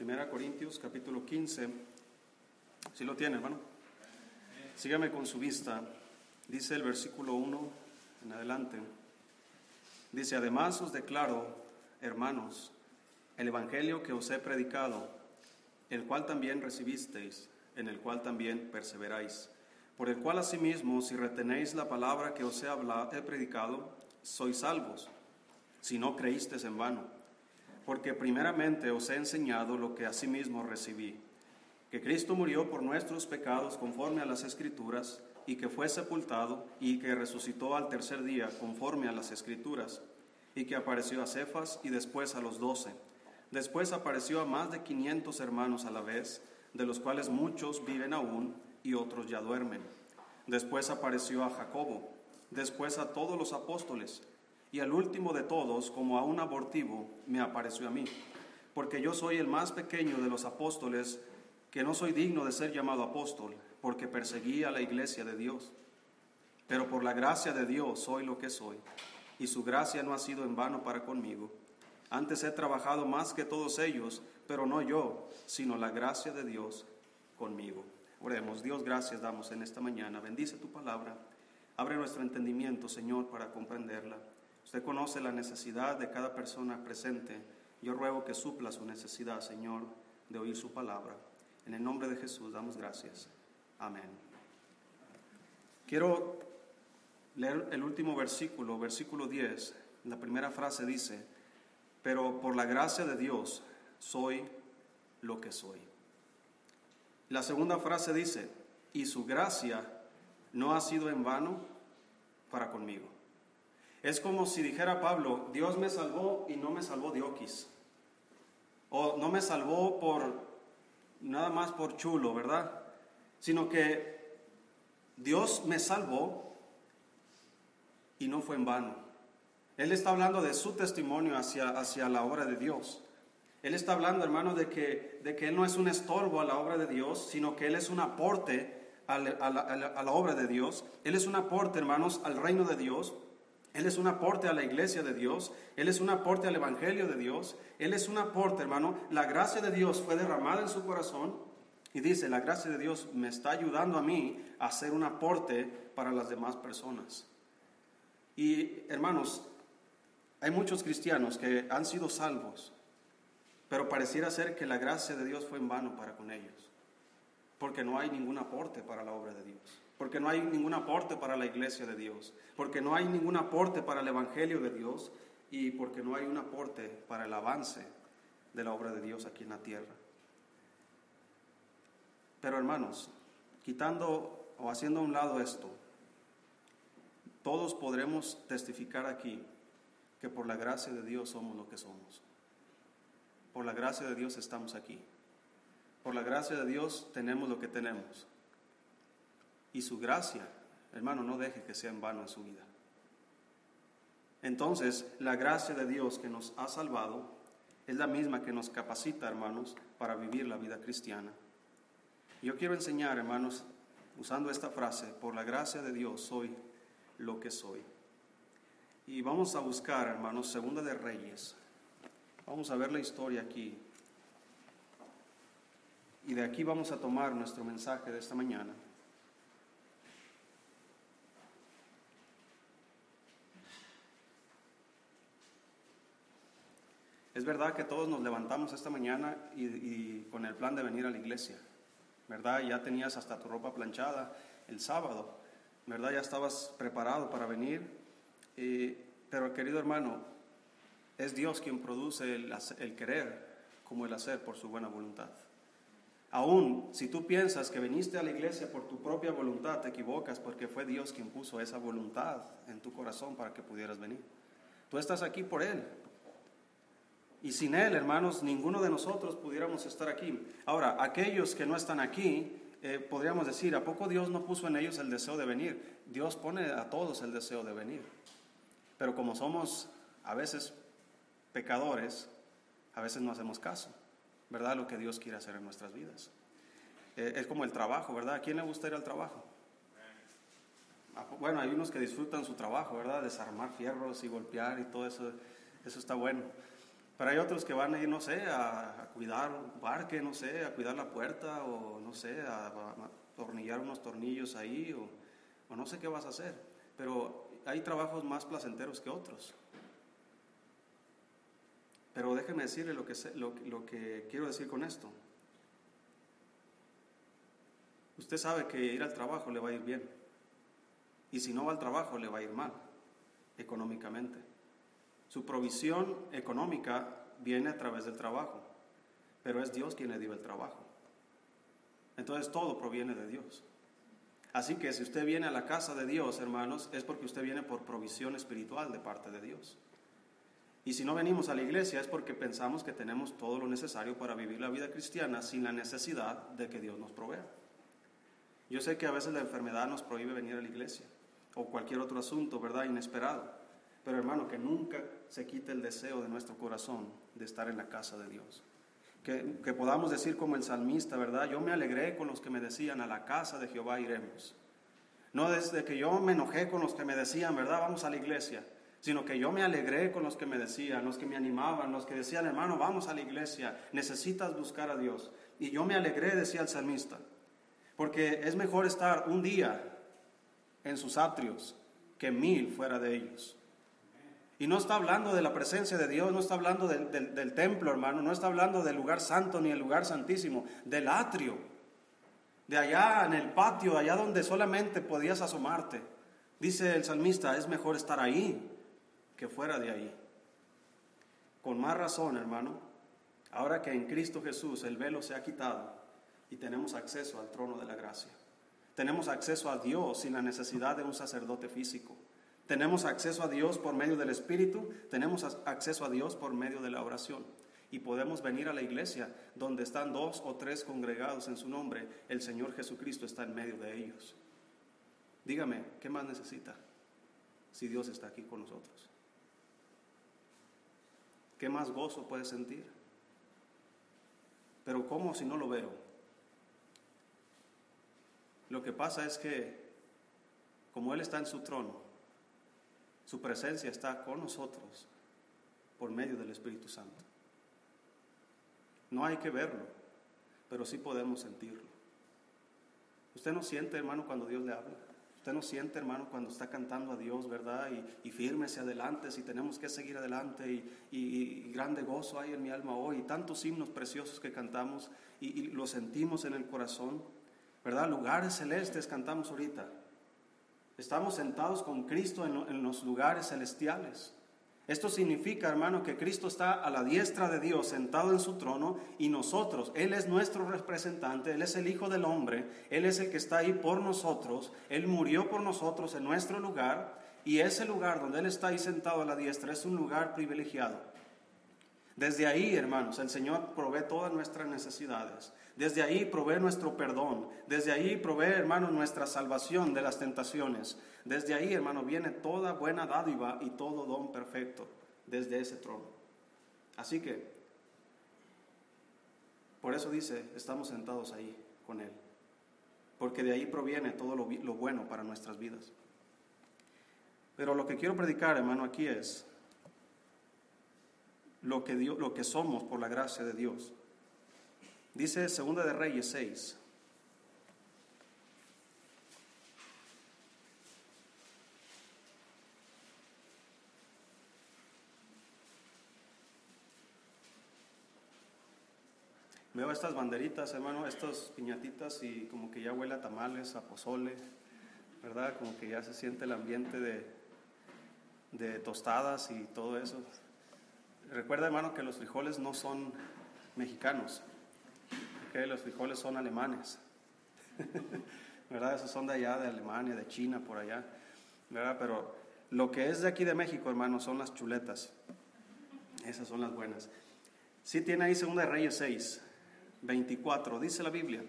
Primera Corintios capítulo 15. Si lo tiene, hermano. Sígame con su vista. Dice el versículo 1 en adelante. Dice, además os declaro, hermanos, el Evangelio que os he predicado, el cual también recibisteis, en el cual también perseveráis, por el cual asimismo, si retenéis la palabra que os he, hablado, he predicado, sois salvos, si no creísteis en vano. Porque primeramente os he enseñado lo que asimismo recibí, que Cristo murió por nuestros pecados conforme a las Escrituras, y que fue sepultado y que resucitó al tercer día conforme a las escrituras, y que apareció a Cefas y después a los doce. Después apareció a más de quinientos hermanos a la vez, de los cuales muchos viven aún y otros ya duermen. Después apareció a Jacobo, después a todos los apóstoles, y al último de todos, como a un abortivo, me apareció a mí, porque yo soy el más pequeño de los apóstoles, que no soy digno de ser llamado apóstol porque perseguí a la iglesia de Dios. Pero por la gracia de Dios soy lo que soy, y su gracia no ha sido en vano para conmigo. Antes he trabajado más que todos ellos, pero no yo, sino la gracia de Dios conmigo. Oremos, Dios, gracias damos en esta mañana. Bendice tu palabra. Abre nuestro entendimiento, Señor, para comprenderla. Usted conoce la necesidad de cada persona presente. Yo ruego que supla su necesidad, Señor, de oír su palabra. En el nombre de Jesús damos gracias. Amén. Quiero leer el último versículo, versículo 10. La primera frase dice, pero por la gracia de Dios soy lo que soy. La segunda frase dice, y su gracia no ha sido en vano para conmigo. Es como si dijera Pablo, Dios me salvó y no me salvó Dioquis. O no me salvó por nada más por chulo, ¿verdad? sino que Dios me salvó y no fue en vano. Él está hablando de su testimonio hacia, hacia la obra de Dios. Él está hablando, hermano, de que, de que Él no es un estorbo a la obra de Dios, sino que Él es un aporte a la obra de Dios. Él es un aporte, hermanos, al reino de Dios. Él es un aporte a la iglesia de Dios. Él es un aporte al evangelio de Dios. Él es un aporte, hermano. La gracia de Dios fue derramada en su corazón. Y dice, la gracia de Dios me está ayudando a mí a hacer un aporte para las demás personas. Y hermanos, hay muchos cristianos que han sido salvos, pero pareciera ser que la gracia de Dios fue en vano para con ellos, porque no hay ningún aporte para la obra de Dios, porque no hay ningún aporte para la iglesia de Dios, porque no hay ningún aporte para el Evangelio de Dios y porque no hay un aporte para el avance de la obra de Dios aquí en la tierra. Pero hermanos, quitando o haciendo a un lado esto, todos podremos testificar aquí que por la gracia de Dios somos lo que somos. Por la gracia de Dios estamos aquí. Por la gracia de Dios tenemos lo que tenemos. Y su gracia, hermano, no deje que sea en vano en su vida. Entonces, la gracia de Dios que nos ha salvado es la misma que nos capacita, hermanos, para vivir la vida cristiana. Yo quiero enseñar, hermanos, usando esta frase, por la gracia de Dios soy lo que soy. Y vamos a buscar, hermanos, Segunda de Reyes. Vamos a ver la historia aquí. Y de aquí vamos a tomar nuestro mensaje de esta mañana. Es verdad que todos nos levantamos esta mañana y, y con el plan de venir a la iglesia. ¿verdad? Ya tenías hasta tu ropa planchada el sábado, ¿verdad? Ya estabas preparado para venir. pero querido hermano, es Dios quien produce el, el querer como el hacer por su buena voluntad. Aún si tú piensas que viniste a la iglesia por tu propia voluntad, te equivocas porque fue Dios quien puso esa voluntad en tu corazón para que pudieras venir. Tú estás aquí por Él, y sin Él, hermanos, ninguno de nosotros pudiéramos estar aquí. Ahora, aquellos que no están aquí, eh, podríamos decir, ¿a poco Dios no puso en ellos el deseo de venir? Dios pone a todos el deseo de venir. Pero como somos a veces pecadores, a veces no hacemos caso, ¿verdad? Lo que Dios quiere hacer en nuestras vidas. Eh, es como el trabajo, ¿verdad? ¿A quién le gusta ir al trabajo? Ah, bueno, hay unos que disfrutan su trabajo, ¿verdad? Desarmar fierros y golpear y todo eso, eso está bueno. Pero hay otros que van a ir, no sé, a, cuidar un parque, no sé, a cuidar la puerta o no sé, a, tornillar unos tornillos ahí o, no sé qué vas a hacer. Pero hay trabajos más placenteros que otros. Pero déjeme decirle lo que, lo que quiero decir con esto. Usted sabe que ir al trabajo le va a ir bien. Y si no va al trabajo le va a ir mal, económicamente. Su provisión económica viene a través del trabajo, pero es Dios quien le dio el trabajo. Entonces todo proviene de Dios. Así que si usted viene a la casa de Dios, hermanos, es porque usted viene por provisión espiritual de parte de Dios. Y si no venimos a la iglesia es porque pensamos que tenemos todo lo necesario para vivir la vida cristiana sin la necesidad de que Dios nos provea. Yo sé que a veces la enfermedad nos prohíbe venir a la iglesia o cualquier otro asunto, ¿verdad? Inesperado. Pero hermano, que nunca se quite el deseo de nuestro corazón de estar en la casa de Dios. Que, que, podamos decir como el salmista, ¿verdad? Yo me alegré con los que me decían, a la casa de Jehová iremos. No desde que yo me enojé con los que me decían, ¿verdad? Vamos a la iglesia sino que yo me alegré con los que me decían, los que me animaban, los que decían, hermano, vamos a la iglesia, necesitas buscar a Dios. Y yo me alegré, decía el salmista, porque es mejor estar un día en sus atrios que mil fuera de ellos. Y no está hablando de la presencia de Dios, no está hablando del, del templo, hermano, no está hablando del lugar santo ni el lugar santísimo, del atrio, de allá en el patio, allá donde solamente podías asomarte. Dice el salmista, es mejor estar ahí que fuera de ahí. Con más razón, hermano, ahora que en Cristo Jesús el velo se ha quitado y tenemos acceso al trono de la gracia. Tenemos acceso a Dios sin la necesidad de un sacerdote físico. Tenemos acceso a Dios por medio del Espíritu, tenemos acceso a Dios por medio de la oración. Y podemos venir a la iglesia donde están dos o tres congregados en su nombre. El Señor Jesucristo está en medio de ellos. Dígame, ¿qué más necesita si Dios está aquí con nosotros? ¿Qué más gozo puede sentir? Pero ¿cómo si no lo veo? Lo que pasa es que como Él está en su trono, su presencia está con nosotros por medio del Espíritu Santo. No hay que verlo, pero sí podemos sentirlo. ¿Usted no siente, hermano, cuando Dios le habla? Usted no siente, hermano, cuando está cantando a Dios, ¿verdad? Y, y fírmese adelante, si tenemos que seguir adelante, y, y, grande gozo hay en mi alma hoy, y tantos himnos preciosos que cantamos y, lo sentimos en el corazón, ¿verdad? Lugares celestes cantamos ahorita. Estamos sentados con Cristo en, los lugares celestiales. Esto significa, hermano, que Cristo está a la diestra de Dios, sentado en su trono, y nosotros, Él es nuestro representante, Él es el Hijo del Hombre, Él es el que está ahí por nosotros, Él murió por nosotros en nuestro lugar, y ese lugar donde Él está ahí sentado a la diestra es un lugar privilegiado. Desde ahí, hermanos, el Señor provee todas nuestras necesidades. Desde ahí provee nuestro perdón. Desde ahí provee, hermanos, nuestra salvación de las tentaciones. Desde ahí, hermano, viene toda buena dádiva y todo don perfecto desde ese trono. Así que, por eso dice, estamos sentados ahí con Él. Porque de ahí proviene todo lo, lo bueno para nuestras vidas. Pero lo que quiero predicar, hermano, aquí es lo que, lo que somos por la gracia de Dios. Dice Segunda de Reyes 6. Veo estas banderitas, hermano, estas piñatitas y como que ya huele tamales, a pozole, ¿verdad? Como que ya se siente el ambiente de, de tostadas y todo eso. Recuerda, hermano, que los frijoles no son mexicanos, que los frijoles son alemanes, ¿verdad? Esos son de allá, de Alemania, de China, por allá, ¿verdad? Pero lo que es de aquí de México, hermano, son las chuletas. Esas son las buenas. Sí tiene ahí Segunda de Reyes 6, 24, dice la Biblia.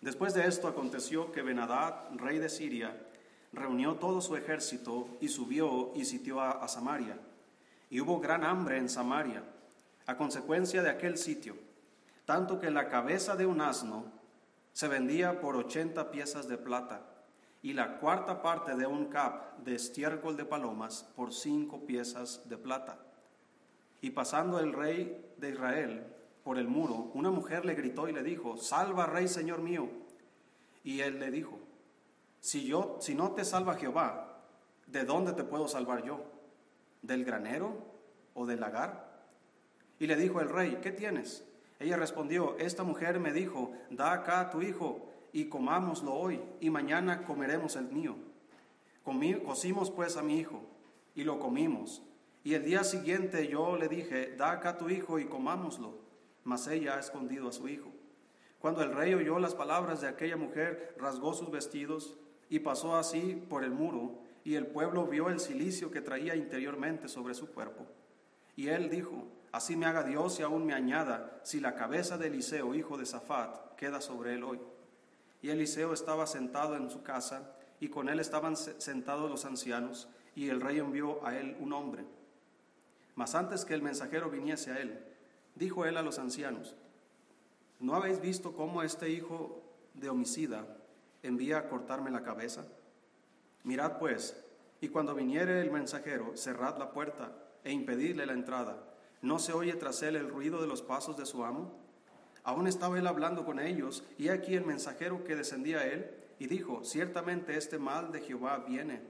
Después de esto aconteció que Benadad, rey de Siria, reunió todo su ejército y subió y sitió a Samaria y hubo gran hambre en Samaria a consecuencia de aquel sitio, tanto que la cabeza de un asno se vendía por ochenta piezas de plata y la cuarta parte de un cap de estiércol de palomas por cinco piezas de plata. Y pasando el rey de Israel por el muro, una mujer le gritó y le dijo, Salva, rey, señor mío. Y él le dijo, si, yo, si no te salva Jehová, ¿de dónde te puedo salvar yo? ¿Del granero o del lagar? Y le dijo el rey, ¿qué tienes? Ella respondió, esta mujer me dijo, da acá tu hijo y comámoslo hoy, y mañana comeremos el mío. cocimos pues a mi hijo, y lo comimos. Y el día siguiente yo le dije, da acá tu hijo y comámoslo. Mas ella ha escondido a su hijo. Cuando el rey oyó las palabras de aquella mujer, rasgó sus vestidos y pasó así por el muro, y el pueblo vio el silicio que traía interiormente sobre su cuerpo. Y él dijo, así me haga Dios y aún me añada, si la cabeza de Eliseo, hijo de Safat, queda sobre él hoy. Y Eliseo estaba sentado en su casa, y con él estaban sentados los ancianos, y el rey envió a él un hombre. Mas antes que el mensajero viniese a él, dijo él a los ancianos, ¿no habéis visto cómo este hijo de homicida envía a cortarme la cabeza? Mirad pues, y cuando viniere el mensajero, cerrad la puerta e impedidle la entrada. ¿No se oye tras él el ruido de los pasos de su amo? Aún estaba él hablando con ellos, y aquí el mensajero que descendía a él, y dijo, ciertamente este mal de Jehová viene.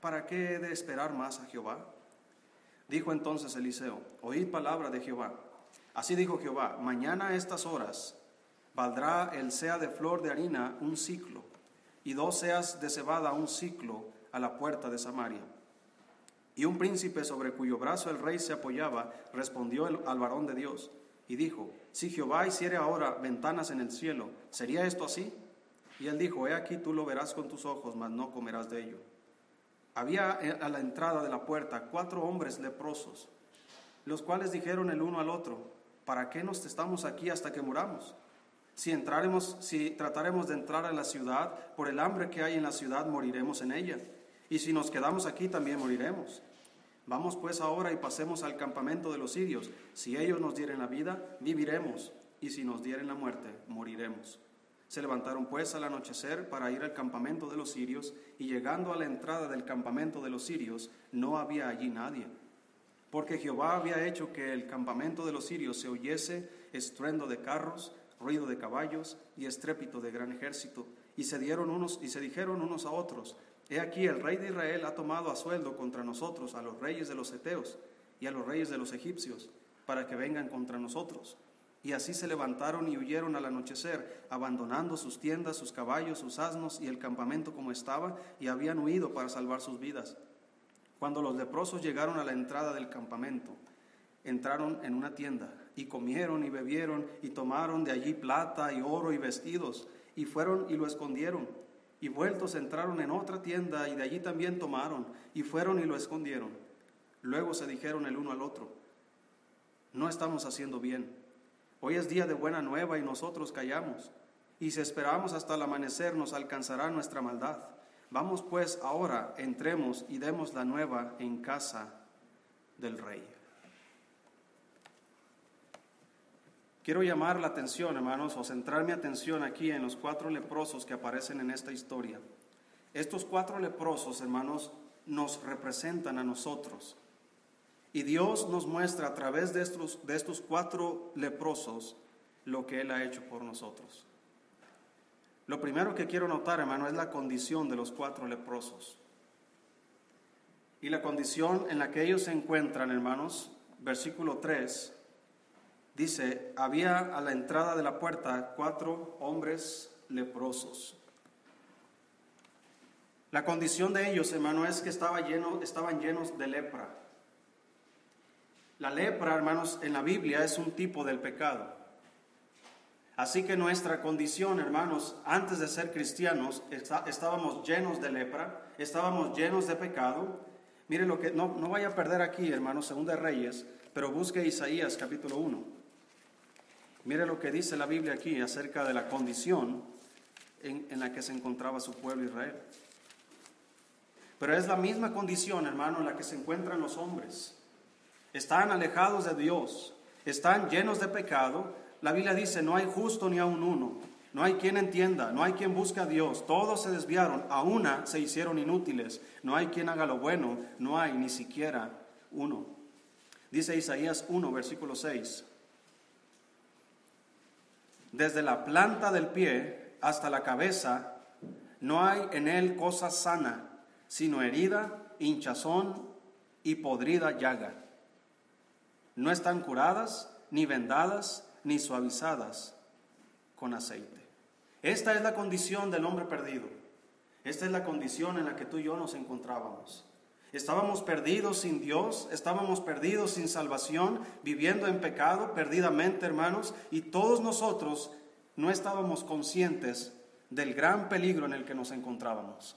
¿Para qué he de esperar más a Jehová? Dijo entonces Eliseo, oíd palabra de Jehová. Así dijo Jehová, mañana a estas horas valdrá el sea de flor de harina un ciclo, y dos seas de cebada un ciclo a la puerta de Samaria. Y un príncipe sobre cuyo brazo el rey se apoyaba respondió al varón de Dios, y dijo, si Jehová hiciere ahora ventanas en el cielo, ¿sería esto así? Y él dijo, he aquí tú lo verás con tus ojos, mas no comerás de ello. Había a la entrada de la puerta cuatro hombres leprosos, los cuales dijeron el uno al otro, ¿para qué nos estamos aquí hasta que muramos? Si entraremos, si trataremos de entrar a la ciudad, por el hambre que hay en la ciudad moriremos en ella. Y si nos quedamos aquí también moriremos. Vamos pues ahora y pasemos al campamento de los sirios. Si ellos nos dieren la vida, viviremos, y si nos dieren la muerte, moriremos. Se levantaron pues al anochecer para ir al campamento de los sirios, y llegando a la entrada del campamento de los sirios, no había allí nadie. Porque Jehová había hecho que el campamento de los sirios se oyese estruendo de carros, ruido de caballos y estrépito de gran ejército. Y se dieron unos y se dijeron unos a otros: He aquí el rey de Israel ha tomado a sueldo contra nosotros a los reyes de los Eteos y a los reyes de los egipcios, para que vengan contra nosotros. Y así se levantaron y huyeron al anochecer, abandonando sus tiendas, sus caballos, sus asnos y el campamento como estaba, y habían huido para salvar sus vidas. Cuando los leprosos llegaron a la entrada del campamento, entraron en una tienda y comieron y bebieron y tomaron de allí plata y oro y vestidos y fueron y lo escondieron y vueltos entraron en otra tienda y de allí también tomaron y fueron y lo escondieron. Luego se dijeron el uno al otro, no estamos haciendo bien. Hoy es día de buena nueva y nosotros callamos. Y si esperamos hasta el amanecer nos alcanzará nuestra maldad. Vamos pues ahora, entremos y demos la nueva en casa del rey. Quiero llamar la atención, hermanos, o centrar mi atención aquí en los cuatro leprosos que aparecen en esta historia. Estos cuatro leprosos, hermanos, nos representan a nosotros. Y Dios nos muestra a través de estos, de estos cuatro leprosos lo que Él ha hecho por nosotros. Lo primero que quiero notar, hermano, es la condición de los cuatro leprosos. Y la condición en la que ellos se encuentran, hermanos, versículo 3, dice, había a la entrada de la puerta cuatro hombres leprosos. La condición de ellos, hermano, es que estaban llenos de lepra. La lepra, hermanos, en la Biblia es un tipo del pecado. Así que nuestra condición, hermanos, antes de ser cristianos, estábamos llenos de lepra, estábamos llenos de pecado. Mire lo que, no, no vaya a perder aquí, hermanos, según de Reyes, pero busque Isaías capítulo 1. Mire lo que dice la Biblia aquí acerca de la condición en, la que se encontraba su pueblo Israel. Pero es la misma condición, hermano, en la que se encuentran los hombres. Están alejados de Dios, están llenos de pecado. La Biblia dice, no hay justo ni aun uno, no hay quien entienda, no hay quien busque a Dios. Todos se desviaron, a una se hicieron inútiles. No hay quien haga lo bueno, no hay ni siquiera uno. Dice Isaías 1, versículo 6. Desde la planta del pie hasta la cabeza no hay en él cosa sana, sino herida, hinchazón y podrida llaga. No están curadas, ni vendadas, ni suavizadas con aceite. Esta es la condición del hombre perdido. Esta es la condición en la que tú y yo nos encontrábamos. Estábamos perdidos sin Dios, estábamos perdidos sin salvación, viviendo en pecado perdidamente, hermanos, y todos nosotros no estábamos conscientes del gran peligro en el que nos encontrábamos.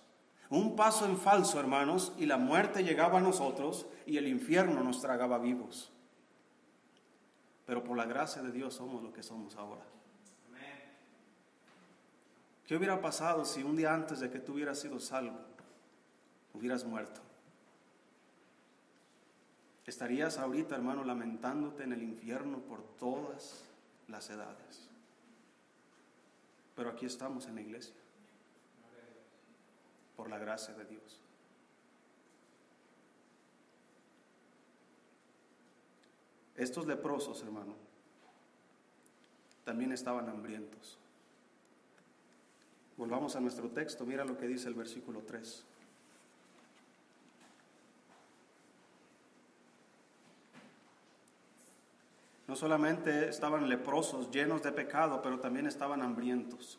Un paso en falso, hermanos, y la muerte llegaba a nosotros y el infierno nos tragaba vivos. Pero por la gracia de Dios somos lo que somos ahora. ¿Qué hubiera pasado si un día antes de que tú hubieras sido salvo, hubieras muerto? Estarías ahorita, hermano, lamentándote en el infierno por todas las edades. Pero aquí estamos en la iglesia, por la gracia de Dios. Estos leprosos, hermano, también estaban hambrientos. Volvamos a nuestro texto, mira lo que dice el versículo 3. No solamente estaban leprosos, llenos de pecado, pero también estaban hambrientos.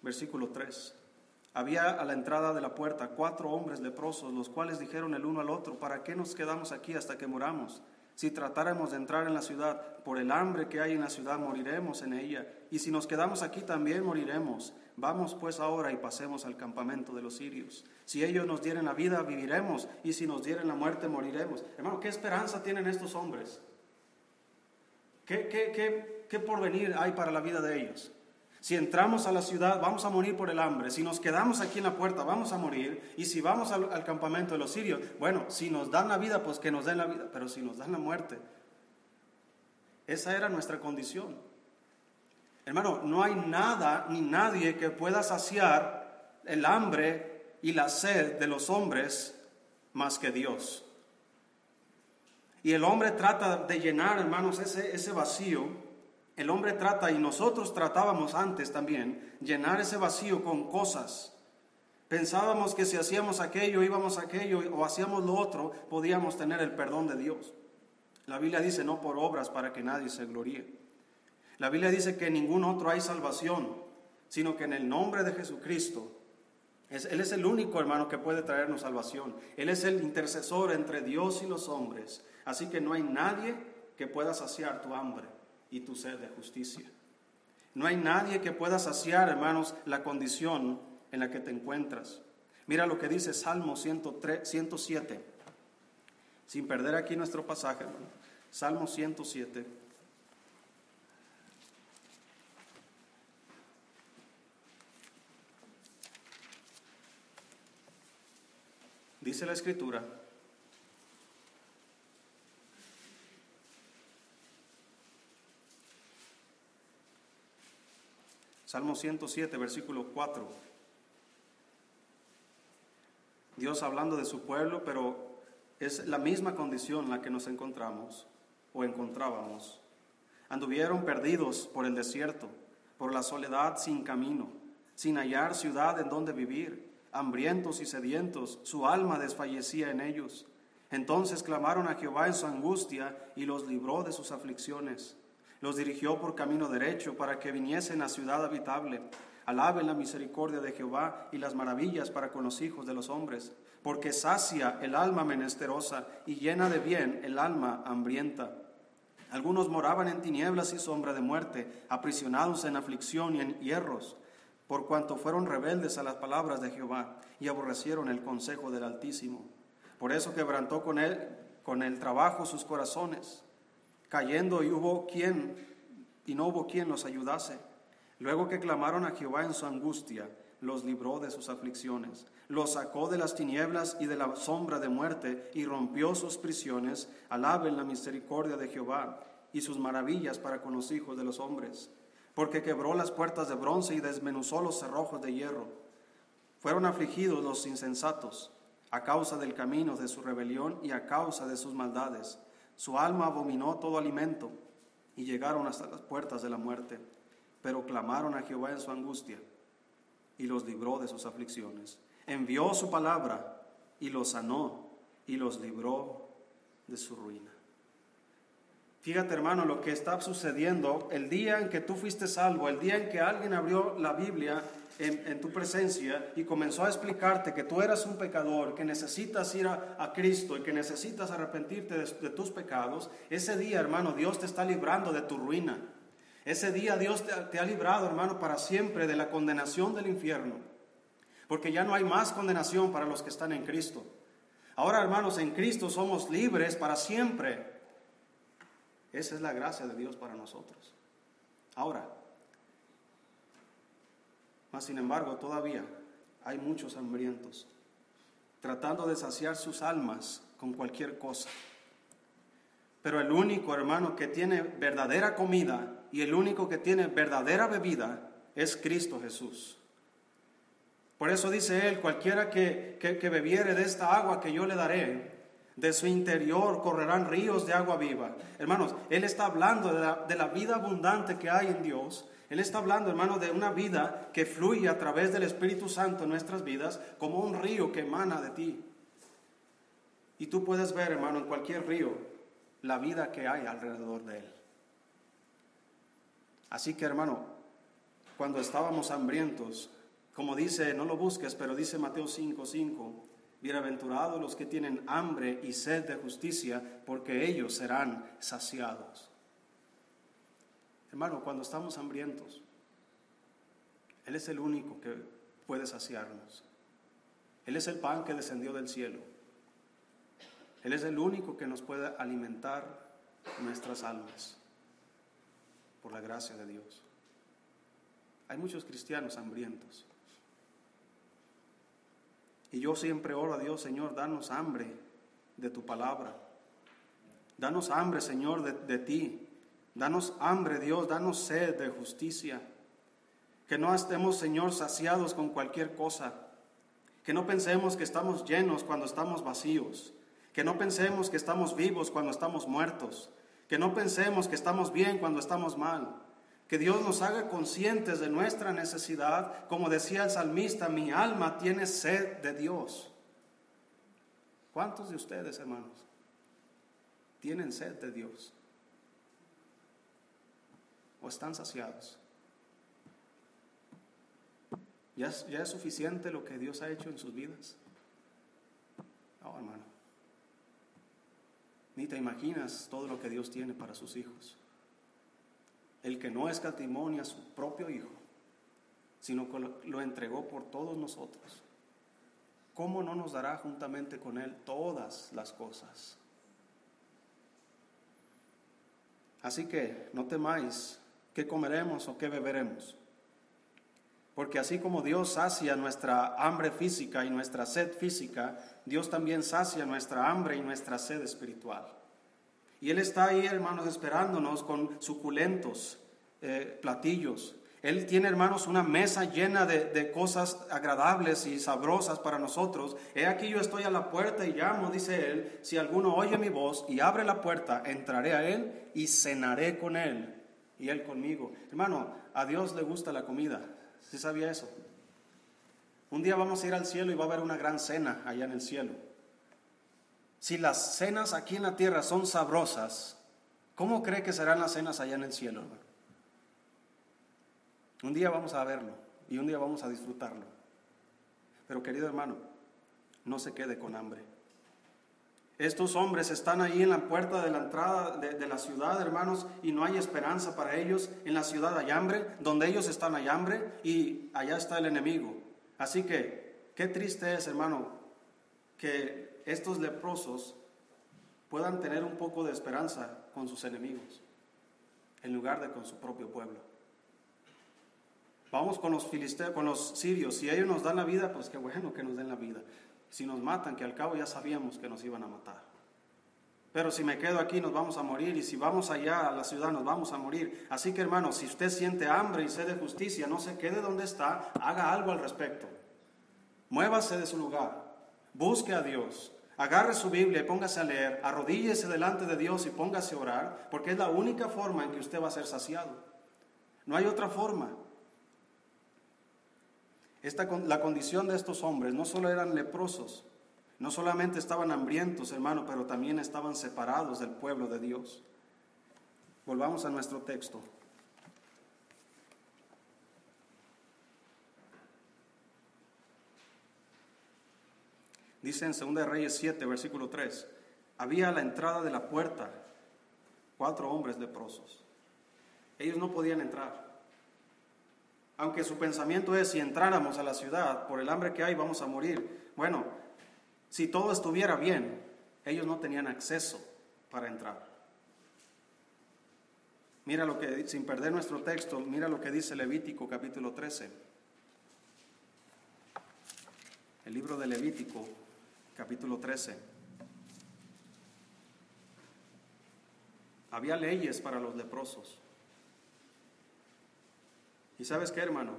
Versículo 3. Había a la entrada de la puerta cuatro hombres leprosos, los cuales dijeron el uno al otro, ¿para qué nos quedamos aquí hasta que moramos? Si tratáramos de entrar en la ciudad, por el hambre que hay en la ciudad moriremos en ella, y si nos quedamos aquí también moriremos. Vamos pues ahora y pasemos al campamento de los sirios. Si ellos nos dieren la vida, viviremos, y si nos dieren la muerte, moriremos. Hermano, ¿qué esperanza tienen estos hombres? ¿Qué, porvenir hay para la vida de ellos? Si entramos a la ciudad, vamos a morir por el hambre. Si nos quedamos aquí en la puerta, vamos a morir. Y si vamos al, al, campamento de los sirios, bueno, si nos dan la vida, pues que nos den la vida. Pero si nos dan la muerte, esa era nuestra condición. Hermano, no hay nada ni nadie que pueda saciar el hambre y la sed de los hombres más que Dios. Y el hombre trata de llenar, hermanos, ese, ese vacío. El hombre trata, y nosotros tratábamos antes también, llenar ese vacío con cosas. Pensábamos que si hacíamos aquello, íbamos aquello o hacíamos lo otro, podíamos tener el perdón de Dios. La Biblia dice no por obras para que nadie se gloríe. La Biblia dice que en ningún otro hay salvación, sino que en el nombre de Jesucristo. él es el único hermano que puede traernos salvación. Él es el intercesor entre Dios y los hombres. Así que no hay nadie que pueda saciar tu hambre y tu sed de justicia. No hay nadie que pueda saciar, hermanos, la condición en la que te encuentras. Mira lo que dice Salmo 103, 107. Sin perder aquí nuestro pasaje, hermano. Salmo 107. Dice la escritura, Salmo 107, versículo 4. Dios hablando de su pueblo, pero es la misma condición en la que nos encontramos o encontrábamos. Anduvieron perdidos por el desierto, por la soledad sin camino, sin hallar ciudad en donde vivir, hambrientos y sedientos, su alma desfallecía en ellos. Entonces clamaron a Jehová en su angustia y los libró de sus aflicciones. Los dirigió por camino derecho para que viniesen a ciudad habitable. Alaben la misericordia de Jehová y las maravillas para con los hijos de los hombres, porque sacia el alma menesterosa y llena de bien el alma hambrienta. Algunos moraban en tinieblas y sombra de muerte, aprisionados en aflicción y en hierros, por cuanto fueron rebeldes a las palabras de Jehová y aborrecieron el consejo del Altísimo. Por eso quebrantó con él con el trabajo sus corazones cayendo y hubo quien, y no hubo quien los ayudase. Luego que clamaron a Jehová en su angustia, los libró de sus aflicciones, los sacó de las tinieblas y de la sombra de muerte y rompió sus prisiones. Alaben la misericordia de Jehová y sus maravillas para con los hijos de los hombres, porque quebró las puertas de bronce y desmenuzó los cerrojos de hierro. Fueron afligidos los insensatos, a causa del camino de su rebelión y a causa de sus maldades. Su alma abominó todo alimento y llegaron hasta las puertas de la muerte, pero clamaron a Jehová en su angustia y los libró de sus aflicciones. Envió su palabra y los sanó y los libró de su ruina. Fíjate hermano lo que está sucediendo el día en que tú fuiste salvo, el día en que alguien abrió la Biblia en, tu presencia y comenzó a explicarte que tú eras un pecador, que necesitas ir a, Cristo y que necesitas arrepentirte de, tus pecados, ese día hermano Dios te está librando de tu ruina. Ese día Dios te, te ha librado hermano para siempre de la condenación del infierno. Porque ya no hay más condenación para los que están en Cristo. Ahora hermanos, en Cristo somos libres para siempre esa es la gracia de Dios para nosotros. Ahora, más sin embargo, todavía hay muchos hambrientos tratando de saciar sus almas con cualquier cosa. Pero el único hermano que tiene verdadera comida y el único que tiene verdadera bebida es Cristo Jesús. Por eso dice él, cualquiera que, que bebiere de esta agua que yo le daré, de su interior correrán ríos de agua viva. Hermanos, Él está hablando de la, vida abundante que hay en Dios. Él está hablando, hermano, de una vida que fluye a través del Espíritu Santo en nuestras vidas como un río que emana de ti. Y tú puedes ver, hermano, en cualquier río la vida que hay alrededor de él. Así que, hermano, cuando estábamos hambrientos, como dice, no lo busques, pero dice Mateo 5:5, 5, Bienaventurados los que tienen hambre y sed de justicia, porque ellos serán saciados. Hermano, cuando estamos hambrientos, Él es el único que puede saciarnos. Él es el pan que descendió del cielo. Él es el único que nos puede alimentar nuestras almas por la gracia de Dios. Hay muchos cristianos hambrientos. Y yo siempre oro a Dios, Señor, danos hambre de tu palabra. Danos hambre, Señor, de, ti. Danos hambre, Dios, danos sed de justicia. Que no estemos, Señor, saciados con cualquier cosa. Que no pensemos que estamos llenos cuando estamos vacíos. Que no pensemos que estamos vivos cuando estamos muertos. Que no pensemos que estamos bien cuando estamos mal. Que Dios nos haga conscientes de nuestra necesidad. Como decía el salmista, mi alma tiene sed de Dios. ¿Cuántos de ustedes, hermanos, tienen sed de Dios? ¿O están saciados? ¿Ya es, ¿Ya es, suficiente lo que Dios ha hecho en sus vidas? No, hermano. Ni te imaginas todo lo que Dios tiene para sus hijos el que no escatimó a su propio Hijo, sino que lo entregó por todos nosotros, ¿cómo no nos dará juntamente con Él todas las cosas? Así que no temáis qué comeremos o qué beberemos, porque así como Dios sacia nuestra hambre física y nuestra sed física, Dios también sacia nuestra hambre y nuestra sed espiritual. Y Él está ahí, hermanos, esperándonos con suculentos eh, platillos. Él tiene, hermanos, una mesa llena de, cosas agradables y sabrosas para nosotros. He aquí yo estoy a la puerta y llamo, dice Él, si alguno oye mi voz y abre la puerta, entraré a Él y cenaré con Él y Él conmigo. Hermano, a Dios le gusta la comida. ¿Sí sabía eso? Un día vamos a ir al cielo y va a haber una gran cena allá en el cielo. Si las cenas aquí en la tierra son sabrosas, ¿cómo cree que serán las cenas allá en el cielo, Un día vamos a verlo y un día vamos a disfrutarlo. Pero querido hermano, no se quede con hambre. Estos hombres están ahí en la puerta de la entrada de, de, la ciudad, hermanos, y no hay esperanza para ellos. En la ciudad hay hambre, donde ellos están hay hambre y allá está el enemigo. Así que, qué triste es, hermano, que estos leprosos puedan tener un poco de esperanza con sus enemigos, en lugar de con su propio pueblo. Vamos con los filisteos, con los sirios. Si ellos nos dan la vida, pues qué bueno que nos den la vida. Si nos matan, que al cabo ya sabíamos que nos iban a matar. Pero si me quedo aquí, nos vamos a morir. Y si vamos allá a la ciudad, nos vamos a morir. Así que, hermano, si usted siente hambre y sed de justicia, no se quede donde está, haga algo al respecto. Muévase de su lugar. Busque a Dios, agarre su Biblia y póngase a leer, arrodíllese delante de Dios y póngase a orar, porque es la única forma en que usted va a ser saciado. No hay otra forma. Esta, la condición de estos hombres no solo eran leprosos, no solamente estaban hambrientos, hermano, pero también estaban separados del pueblo de Dios. Volvamos a nuestro texto. Dice en 2 Reyes 7, versículo 3, había a la entrada de la puerta cuatro hombres leprosos. Ellos no podían entrar. Aunque su pensamiento es, si entráramos a la ciudad, por el hambre que hay, vamos a morir. Bueno, si todo estuviera bien, ellos no tenían acceso para entrar. Mira lo que, sin perder nuestro texto, mira lo que dice Levítico capítulo 13. El libro de Levítico capítulo 13. Había leyes para los leprosos. ¿Y sabes qué, hermano?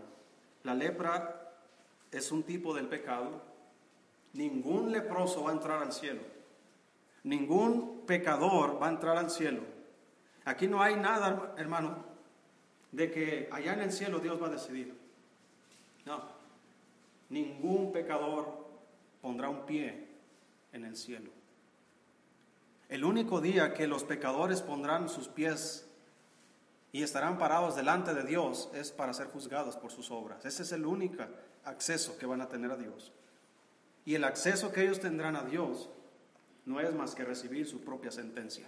La lepra es un tipo del pecado. Ningún leproso va a entrar al cielo. Ningún pecador va a entrar al cielo. Aquí no hay nada, hermano, de que allá en el cielo Dios va a decidir. No. Ningún pecador pondrá un pie en el cielo. El único día que los pecadores pondrán sus pies y estarán parados delante de Dios es para ser juzgados por sus obras. Ese es el único acceso que van a tener a Dios. Y el acceso que ellos tendrán a Dios no es más que recibir su propia sentencia.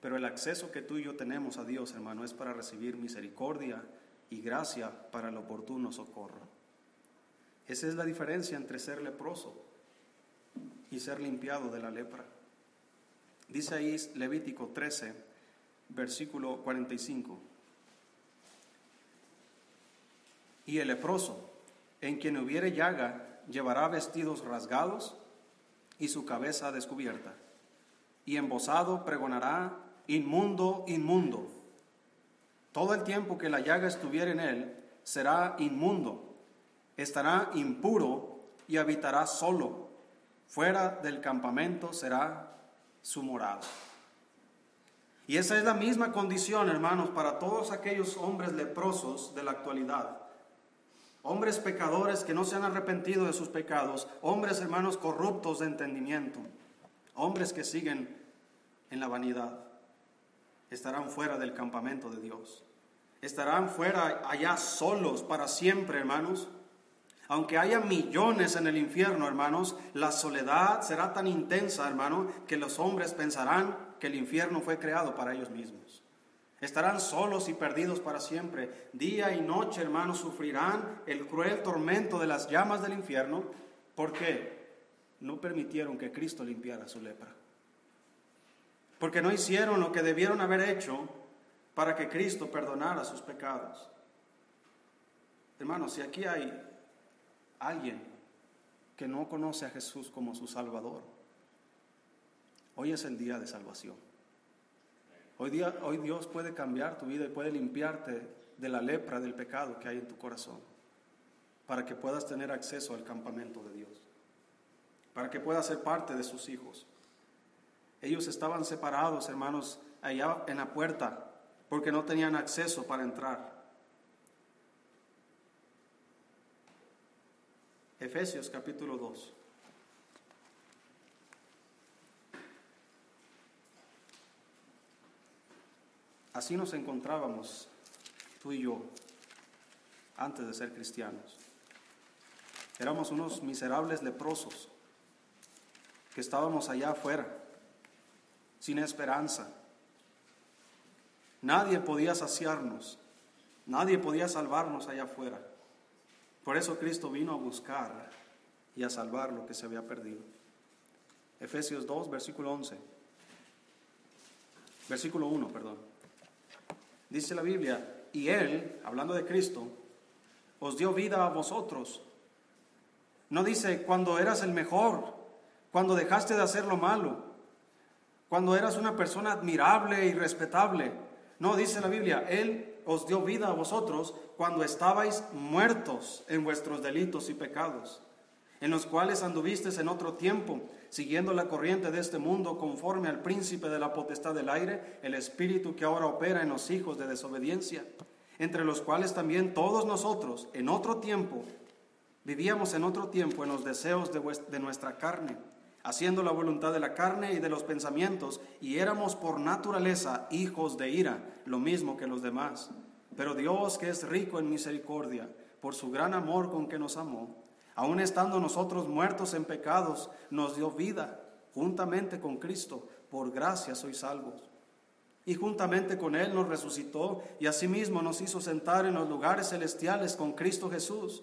Pero el acceso que tú y yo tenemos a Dios, hermano, es para recibir misericordia y gracia para el oportuno socorro. Esa es la diferencia entre ser leproso y ser limpiado de la lepra. Dice ahí Levítico 13, versículo 45. Y el leproso, en quien hubiere llaga, llevará vestidos rasgados y su cabeza descubierta. Y embosado pregonará, inmundo, inmundo. Todo el tiempo que la llaga estuviere en él, será inmundo, estará impuro y habitará solo Fuera del campamento será su morada. Y esa es la misma condición, hermanos, para todos aquellos hombres leprosos de la actualidad. Hombres pecadores que no se han arrepentido de sus pecados, hombres hermanos corruptos de entendimiento, hombres que siguen en la vanidad, estarán fuera del campamento de Dios. Estarán fuera allá solos para siempre, hermanos, aunque haya millones en el infierno, hermanos, la soledad será tan intensa, hermano, que los hombres pensarán que el infierno fue creado para ellos mismos. Estarán solos y perdidos para siempre. Día y noche, hermanos, sufrirán el cruel tormento de las llamas del infierno porque no permitieron que Cristo limpiara su lepra. Porque no hicieron lo que debieron haber hecho para que Cristo perdonara sus pecados. Hermanos, si aquí hay alguien que no conoce a Jesús como su Salvador, hoy es el día de salvación. Hoy, día, hoy Dios puede cambiar tu vida y puede limpiarte de la lepra del pecado que hay en tu corazón, para que puedas tener acceso al campamento de Dios, para que puedas ser parte de sus hijos. Ellos estaban separados, hermanos, allá en la puerta, porque no tenían acceso para entrar. Efesios capítulo 2. Así nos encontrábamos tú y yo antes de ser cristianos. Éramos unos miserables leprosos que estábamos allá afuera, sin esperanza. Nadie podía saciarnos, nadie podía salvarnos allá afuera. Por eso Cristo vino a buscar y a salvar lo que se había perdido. Efesios 2, versículo 11. Versículo 1, perdón. Dice la Biblia, y Él, hablando de Cristo, os dio vida a vosotros. No dice cuando eras el mejor, cuando dejaste de hacer lo malo, cuando eras una persona admirable y respetable. No, dice la Biblia, Él os dio vida a vosotros cuando estabais muertos en vuestros delitos y pecados, en los cuales anduviste en otro tiempo, siguiendo la corriente de este mundo conforme al príncipe de la potestad del aire, el espíritu que ahora opera en los hijos de desobediencia, entre los cuales también todos nosotros en otro tiempo vivíamos en otro tiempo en los deseos de, de nuestra carne, haciendo la voluntad de la carne y de los pensamientos, y éramos por naturaleza hijos de ira, lo mismo que los demás. Pero Dios, que es rico en misericordia, por su gran amor con que nos amó, Aun estando nosotros muertos en pecados, nos dio vida juntamente con Cristo. Por gracia sois salvos. Y juntamente con Él nos resucitó y asimismo nos hizo sentar en los lugares celestiales con Cristo Jesús,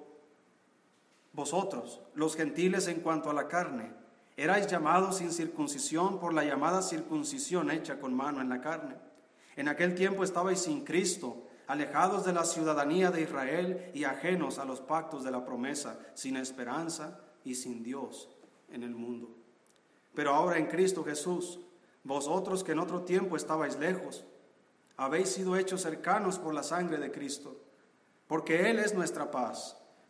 vosotros, los gentiles en cuanto a la carne, erais llamados sin circuncisión por la llamada circuncisión hecha con mano en la carne. En aquel tiempo estabais sin Cristo alejados de la ciudadanía de Israel y ajenos a los pactos de la promesa, sin esperanza y sin Dios en el mundo. Pero ahora en Cristo Jesús, vosotros que en otro tiempo estabais lejos, habéis sido hechos cercanos por la sangre de Cristo, porque Él es nuestra paz,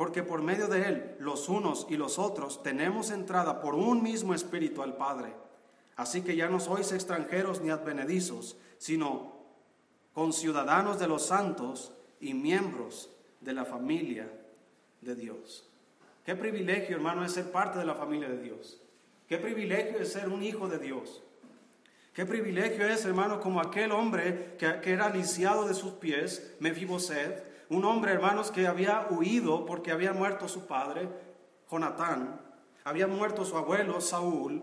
Porque por medio de él, los unos y los otros, tenemos entrada por un mismo espíritu al Padre. Así que ya no sois extranjeros ni advenedizos, sino con ciudadanos de los santos y miembros de la familia de Dios. Qué privilegio, hermano, es ser parte de la familia de Dios. Qué privilegio es ser un hijo de Dios. Qué privilegio es, hermano, como aquel hombre que, que era lisiado de sus pies, Mefiboset, un hombre, hermanos, que había huido porque había muerto su padre, Jonatán, había muerto su abuelo, Saúl,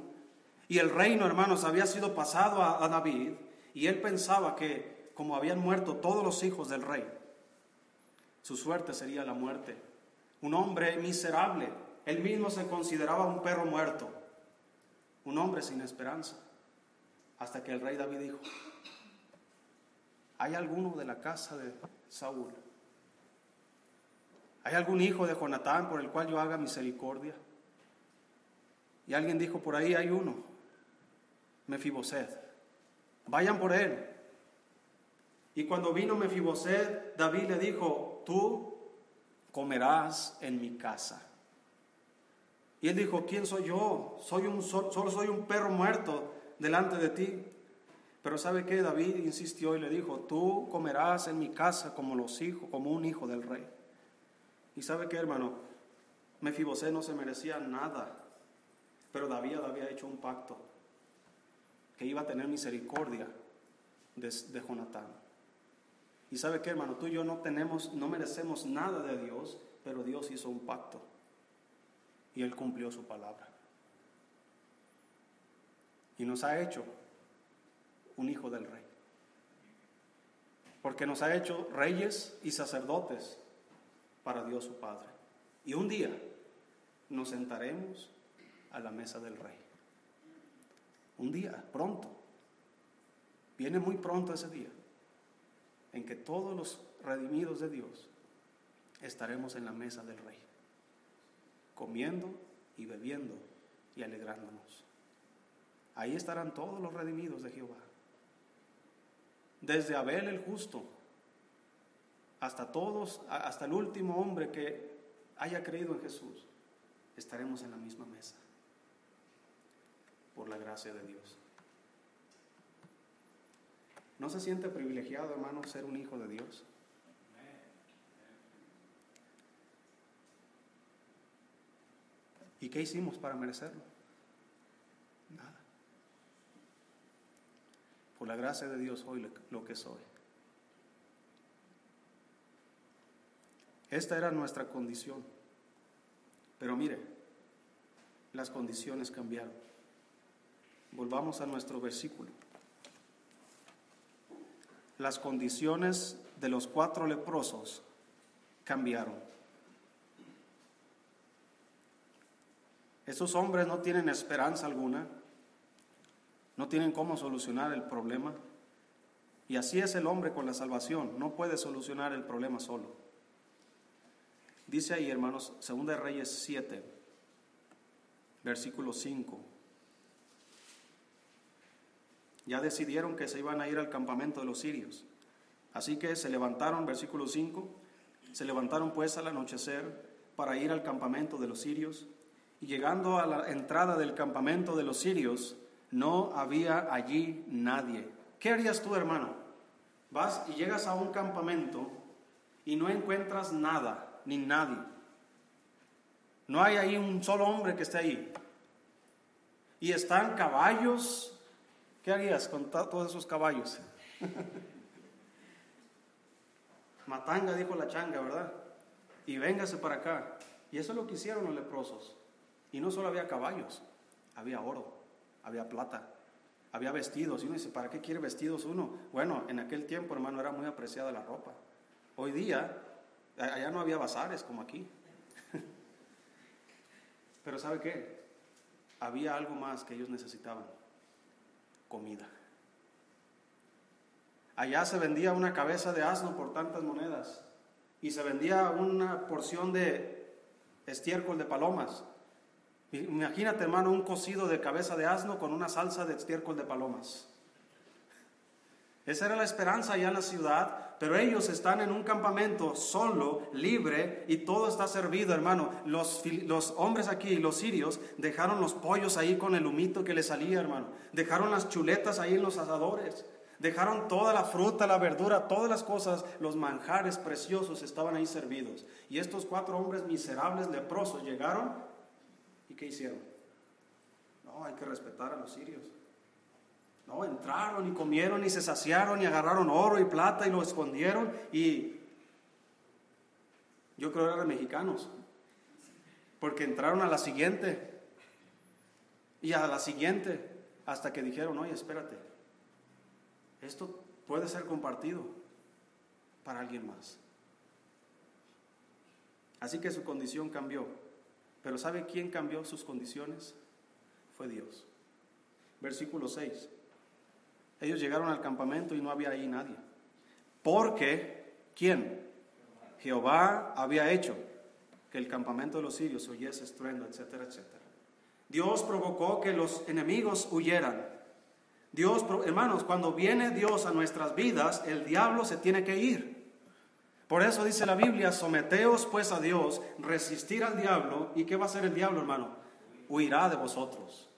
y el reino, hermanos, había sido pasado a David, y él pensaba que como habían muerto todos los hijos del rey. Su suerte sería la muerte. Un hombre miserable. Él mismo se consideraba un perro muerto. Un hombre sin esperanza. Hasta que el rey David dijo, ¿hay alguno de la casa de Saúl? ¿Hay algún hijo de Jonatán por el cual yo haga misericordia? Y alguien dijo por ahí hay uno, Mefiboset. Vayan por él. Y cuando vino Mefiboset, David le dijo, tú comerás en mi casa. Y él dijo, ¿quién soy yo? Soy un, solo soy un perro muerto delante de ti. Pero ¿sabe qué? David insistió y le dijo, tú comerás en mi casa como los hijos, como un hijo del rey. Y ¿sabe qué, hermano? Mefiboset no se merecía nada, pero David había hecho un pacto que iba a tener misericordia de, de Jonatán. Y sabe qué, hermano, tú y yo no tenemos, no merecemos nada de Dios, pero Dios hizo un pacto y Él cumplió su palabra. Y nos ha hecho un hijo del rey. Porque nos ha hecho reyes y sacerdotes para Dios su Padre. Y un día nos sentaremos a la mesa del rey. Un día, pronto. Viene muy pronto ese día en que todos los redimidos de Dios estaremos en la mesa del Rey, comiendo y bebiendo y alegrándonos. Ahí estarán todos los redimidos de Jehová. Desde Abel el justo hasta todos, hasta el último hombre que haya creído en Jesús, estaremos en la misma mesa por la gracia de Dios. ¿No se siente privilegiado, hermano, ser un hijo de Dios? ¿Y qué hicimos para merecerlo? Nada. por la gracia de Dios hoy lo que soy. Esta era nuestra condición. Pero mire, las condiciones cambiaron. Volvamos a nuestro versículo. Las condiciones de los cuatro leprosos cambiaron. Esos hombres no tienen esperanza alguna, no tienen cómo solucionar el problema. Y así es el hombre con la salvación, no puede solucionar el problema solo. Dice ahí, hermanos, 2 Reyes 7, versículo 5. Ya decidieron que se iban a ir al campamento de los sirios. Así que se levantaron, versículo 5, se levantaron pues al anochecer para ir al campamento de los sirios. Y llegando a la entrada del campamento de los sirios, no había allí nadie. ¿Qué harías tú, hermano? Vas y llegas a un campamento y no encuentras nada ni nadie. No hay ahí un solo hombre que esté ahí. Y están caballos. ¿Qué harías con todos esos caballos? Matanga dijo la changa, ¿verdad? Y véngase para acá. Y eso es lo que hicieron los leprosos. Y no solo había caballos, había oro, había plata, había vestidos. Y uno dice, ¿para qué quiere vestidos uno? Bueno, en aquel tiempo, hermano, era muy apreciada la ropa. Hoy día Allá no había bazares como aquí. Pero ¿sabe qué? Había algo más que ellos necesitaban. Comida. Allá se vendía una cabeza de asno por tantas monedas y se vendía una porción de estiércol de palomas. Imagínate, hermano, un cocido de cabeza de asno con una salsa de estiércol de palomas. Esa era la esperanza allá en la ciudad, pero ellos están en un campamento solo, libre, y todo está servido, hermano. Los, hombres aquí, los sirios, dejaron los pollos ahí con el humito que les salía, hermano. Dejaron las chuletas ahí en los asadores. Dejaron toda la fruta, la verdura, todas las cosas, los manjares preciosos estaban ahí servidos. Y estos cuatro hombres miserables, leprosos, llegaron y ¿qué hicieron? No, hay que respetar a los sirios. No, entraron y comieron y se saciaron y agarraron oro y plata y lo escondieron y yo creo que eran mexicanos, porque entraron a la siguiente y a la siguiente hasta que dijeron, oye, espérate, esto puede ser compartido para alguien más. Así que su condición cambió. Pero ¿sabe quién cambió sus condiciones? Fue Dios. Versículo 6. Ellos llegaron al campamento y no había ahí nadie. Porque, ¿quién? Jehová había hecho que el campamento de los sirios oyese estruendo, etcétera, etcétera. Dios provocó que los enemigos huyeran. Dios, hermanos, cuando viene Dios a nuestras vidas, el diablo se tiene que ir. Por eso dice la Biblia, someteos pues a Dios, resistir al diablo. ¿Y qué va a hacer el diablo, hermano? Huirá de vosotros.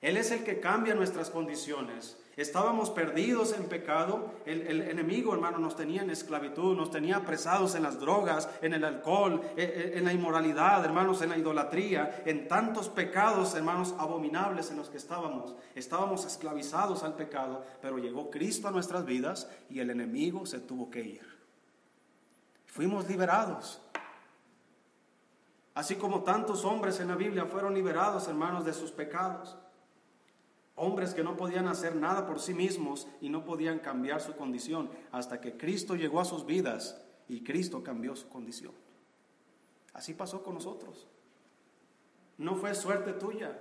Él es el que cambia nuestras condiciones. Estábamos perdidos en pecado. El, enemigo, hermano, nos tenía en esclavitud, nos tenía apresados en las drogas, en el alcohol, en, e, en la inmoralidad, hermanos, en la idolatría, en tantos pecados, hermanos, abominables en los que estábamos. Estábamos esclavizados al pecado, pero llegó Cristo a nuestras vidas y el enemigo se tuvo que ir. Fuimos liberados. Así como tantos hombres en la Biblia fueron liberados, hermanos, de sus pecados. Hombres que no podían hacer nada por sí mismos y no podían cambiar su condición hasta que Cristo llegó a sus vidas y Cristo cambió su condición. Así pasó con nosotros. No fue suerte tuya.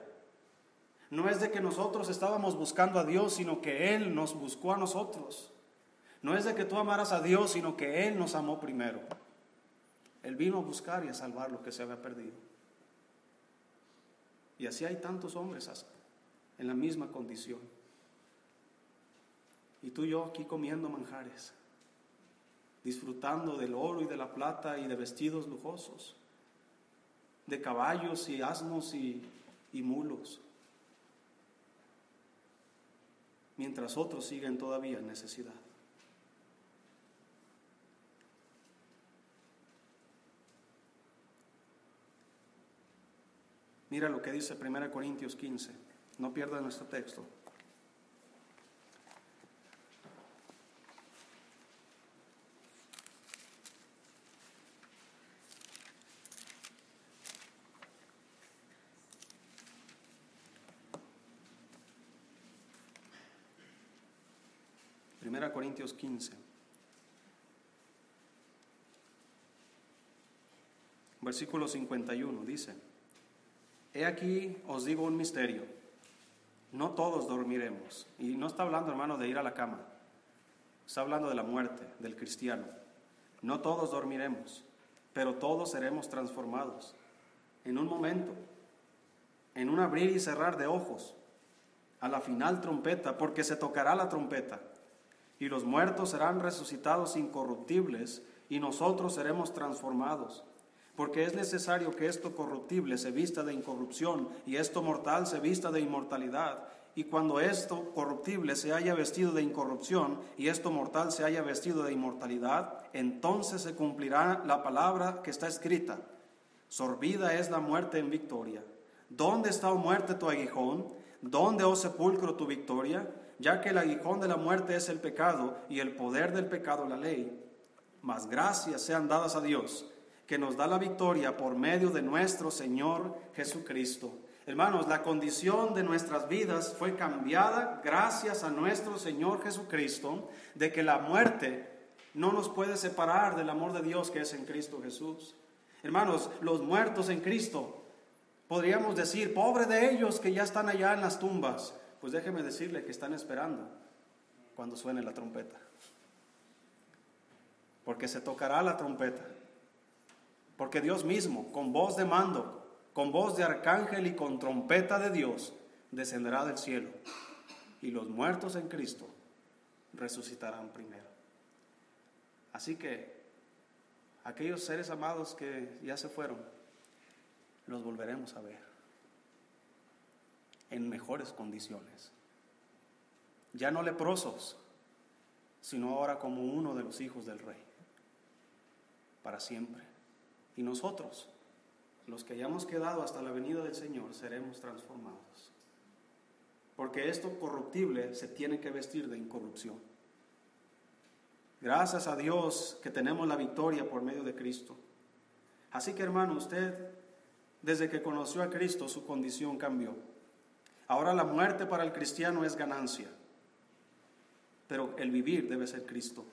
No es de que nosotros estábamos buscando a Dios, sino que Él nos buscó a nosotros. No es de que tú amaras a Dios, sino que Él nos amó primero. Él vino a buscar y a salvar lo que se había perdido. Y así hay tantos hombres en la misma condición. Y tú y yo aquí comiendo manjares, disfrutando del oro y de la plata y de vestidos lujosos, de caballos y asnos y, mulos, mientras otros siguen todavía en necesidad. Mira lo que dice 1 Corintios 15. No pierdan nuestro texto. Primera Corintios 15. Versículo 51 dice, He aquí os digo un misterio no todos dormiremos. Y no está hablando, hermano, de ir a la cama, está hablando de la muerte del cristiano. No todos dormiremos, pero todos seremos transformados en un momento, en un abrir y cerrar de ojos, a la final trompeta, porque se tocará la trompeta, y los muertos serán resucitados incorruptibles, y nosotros seremos transformados. Porque es necesario que esto corruptible se vista de incorrupción y esto mortal se vista de inmortalidad. Y cuando esto corruptible se haya vestido de incorrupción y esto mortal se haya vestido de inmortalidad, entonces se cumplirá la palabra que está escrita. Sorbida es la muerte en victoria. ¿Dónde está, oh muerte, tu aguijón? ¿Dónde, oh sepulcro, tu victoria? Ya que el aguijón de la muerte es el pecado y el poder del pecado la ley. Mas gracias sean dadas a Dios, que nos da la victoria por medio de nuestro Señor Jesucristo Hermanos, la condición de nuestras vidas fue cambiada gracias a nuestro Señor Jesucristo, de que la muerte no nos puede separar del amor de Dios que es en Cristo Jesús. Hermanos, los muertos en Cristo, podríamos decir, pobre de ellos que ya están allá en las tumbas. Pues déjeme decirle que están esperando cuando suene la trompeta. Porque se tocará la trompeta. Porque Dios mismo, con voz de mando, con voz de arcángel y con trompeta de Dios, descenderá del cielo, y los muertos en Cristo resucitarán primero. Así que aquellos seres amados que ya se fueron, los volveremos a ver en mejores condiciones. Ya no leprosos, sino ahora como uno de los hijos del rey, para siempre. Y nosotros, los que hayamos quedado hasta la venida del Señor, seremos transformados. Porque esto corruptible se tiene que vestir de incorrupción. Gracias a Dios que tenemos la victoria por medio de Cristo. Así que hermano, usted, desde que conoció a Cristo, su condición cambió. Ahora la muerte para el cristiano es ganancia, pero el vivir debe ser Cristo.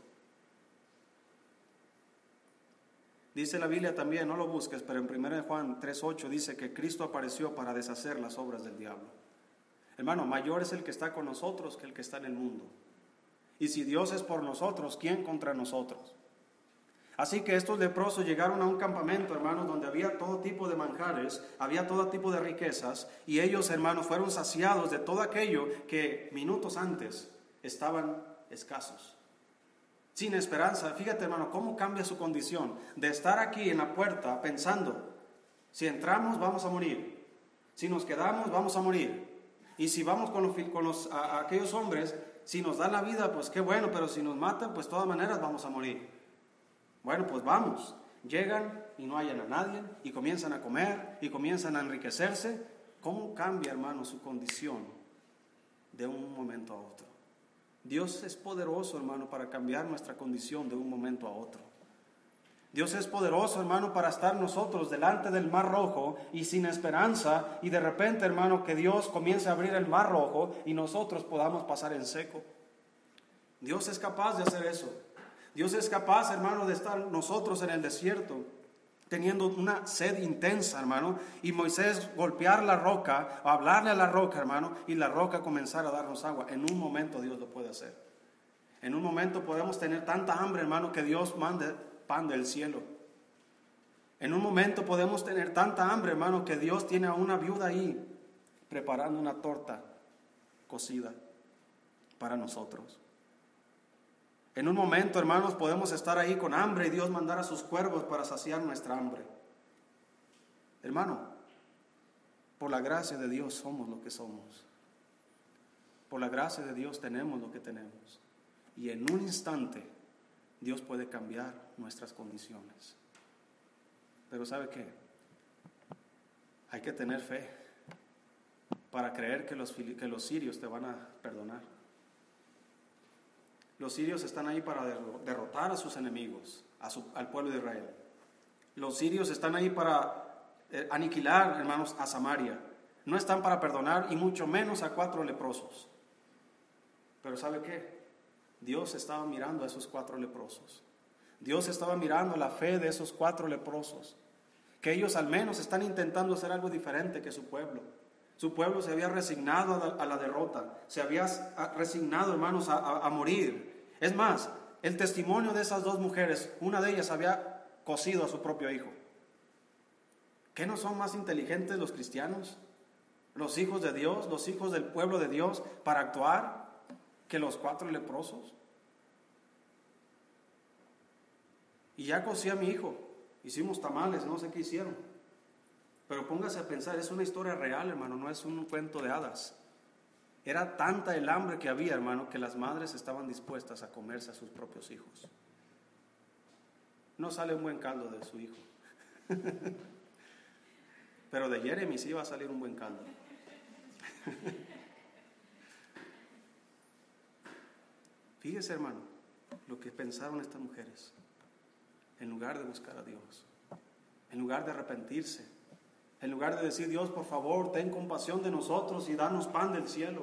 Dice la Biblia también, no lo busques, pero en 1 Juan 3.8 dice que Cristo apareció para deshacer las obras del diablo. Hermano, mayor es el que está con nosotros que el que está en el mundo. Y si Dios es por nosotros, ¿quién contra nosotros? Así que estos leprosos llegaron a un campamento, hermanos, donde había todo tipo de manjares, había todo tipo de riquezas, y ellos, hermanos, fueron saciados de todo aquello que minutos antes estaban escasos sin esperanza. Fíjate, hermano, cómo cambia su condición de estar aquí en la puerta pensando, si entramos vamos a morir, si nos quedamos vamos a morir, y si vamos con, los, con los, aquellos hombres, si nos dan la vida, pues qué bueno, pero si nos matan, pues de todas maneras vamos a morir. Bueno, pues vamos. Llegan y no hallan a nadie y comienzan a comer y comienzan a enriquecerse. ¿Cómo cambia, hermano, su condición de un momento a otro? Dios es poderoso, hermano, para cambiar nuestra condición de un momento a otro. Dios es poderoso, hermano, para estar nosotros delante del mar rojo y sin esperanza y de repente, hermano, que Dios comience a abrir el mar rojo y nosotros podamos pasar en seco. Dios es capaz de hacer eso. Dios es capaz, hermano, de estar nosotros en el desierto teniendo una sed intensa, hermano, y Moisés golpear la roca, hablarle a la roca, hermano, y la roca comenzar a darnos agua. En un momento Dios lo puede hacer. En un momento podemos tener tanta hambre, hermano, que Dios mande pan del cielo. En un momento podemos tener tanta hambre, hermano, que Dios tiene a una viuda ahí preparando una torta cocida para nosotros. En un momento, hermanos, podemos estar ahí con hambre y Dios mandar a sus cuervos para saciar nuestra hambre. Hermano, por la gracia de Dios somos lo que somos. Por la gracia de Dios tenemos lo que tenemos. Y en un instante Dios puede cambiar nuestras condiciones. Pero ¿sabe qué? Hay que tener fe para creer que los, que los sirios te van a perdonar. Los sirios están ahí para derrotar a sus enemigos, al pueblo de Israel. Los sirios están ahí para eh, aniquilar, hermanos, a Samaria. No están para perdonar y mucho menos a cuatro leprosos. Pero ¿sabe qué? Dios estaba mirando a esos cuatro leprosos. Dios estaba mirando la fe de esos cuatro leprosos. Que ellos al menos están intentando hacer algo diferente que su pueblo. Su pueblo se había resignado a la, derrota, se había resignado, hermanos, a, a morir. Es más, el testimonio de esas dos mujeres, una de ellas había cosido a su propio hijo. ¿Qué no son más inteligentes los cristianos? Los hijos de Dios, los hijos del pueblo de Dios, para actuar que los cuatro leprosos. Y ya cocí a mi hijo, hicimos tamales, no sé qué hicieron. Pero póngase a pensar, es una historia real, hermano, no es un cuento de hadas. Era tanta el hambre que había, hermano, que las madres estaban dispuestas a comerse a sus propios hijos. No sale un buen caldo de su hijo. Pero de Jeremy sí va a salir un buen caldo. Fíjese, hermano, lo que pensaron estas mujeres. En lugar de buscar a Dios, en lugar de arrepentirse, en lugar de decir, Dios, por favor, ten compasión de nosotros y danos pan del cielo.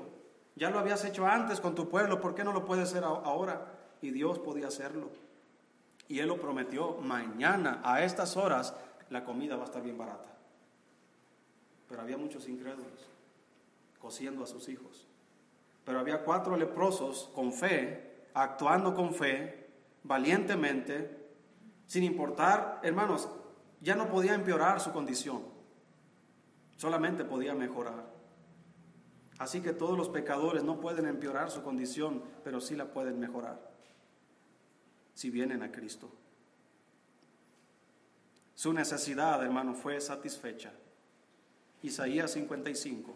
Ya lo habías hecho antes con tu pueblo, ¿por qué no lo puedes hacer ahora? Y Dios podía hacerlo. Y Él lo prometió, mañana a estas horas la comida va a estar bien barata. Pero había muchos incrédulos cosiendo a sus hijos. Pero había cuatro leprosos con fe, actuando con fe, valientemente, sin importar, hermanos, ya no podía empeorar su condición, solamente podía mejorar. Así que todos los pecadores no pueden empeorar su condición, pero sí la pueden mejorar si vienen a Cristo. Su necesidad, hermano, fue satisfecha. Isaías 55.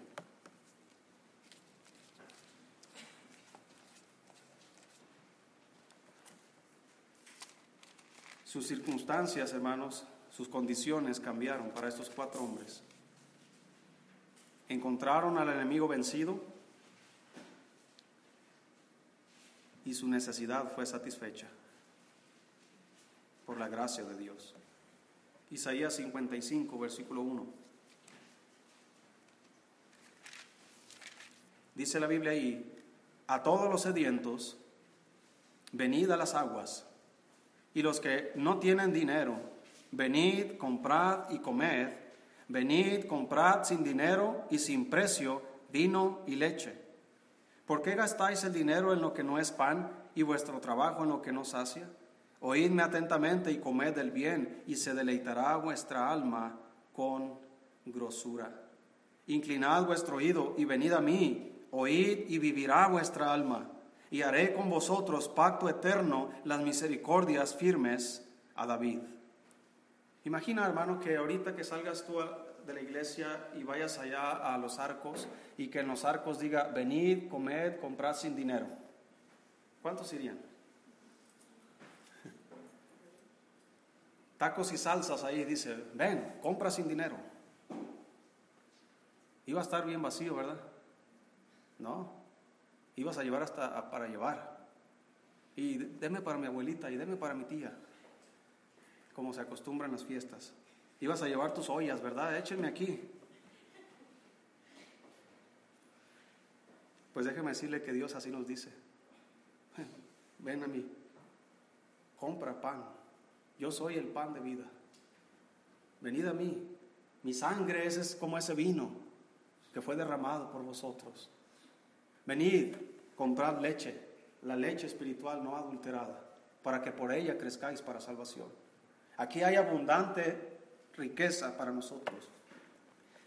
Sus circunstancias, hermanos, sus condiciones cambiaron para estos cuatro hombres. Encontraron al enemigo vencido y su necesidad fue satisfecha por la gracia de Dios. Isaías 55, versículo 1. Dice la Biblia ahí, a todos los sedientos, venid a las aguas y los que no tienen dinero, venid, comprad y comed, venid, comprad sin dinero y sin precio vino y leche. ¿Por qué gastáis el dinero en lo que no es pan y vuestro trabajo en lo que no sacia? Oídme atentamente y comed el bien, y se deleitará vuestra alma con grosura. Inclinad vuestro oído y venid a mí, oíd y vivirá vuestra alma y haré con vosotros pacto eterno, las misericordias firmes a David. Imagina, hermano, que ahorita que salgas tú de la iglesia y vayas allá a los arcos y que en los arcos diga, venid, comed, comprad sin dinero. ¿Cuántos irían? Tacos y salsas ahí dice, ven, compra sin dinero. Iba a estar bien vacío, ¿verdad? No, ibas a llevar hasta para llevar. Y deme para mi abuelita y deme para mi tía, como se acostumbra en las fiestas. Ibas a llevar tus ollas, ¿verdad? Échenme aquí. Pues déjeme decirle que Dios así nos dice. Ven a mí, compra pan. Yo soy el pan de vida. Venid a mí. Mi sangre es como ese vino que fue derramado por vosotros. Venid, comprad leche, la leche espiritual no adulterada, para que por ella crezcáis para salvación. Aquí hay abundante riqueza para nosotros.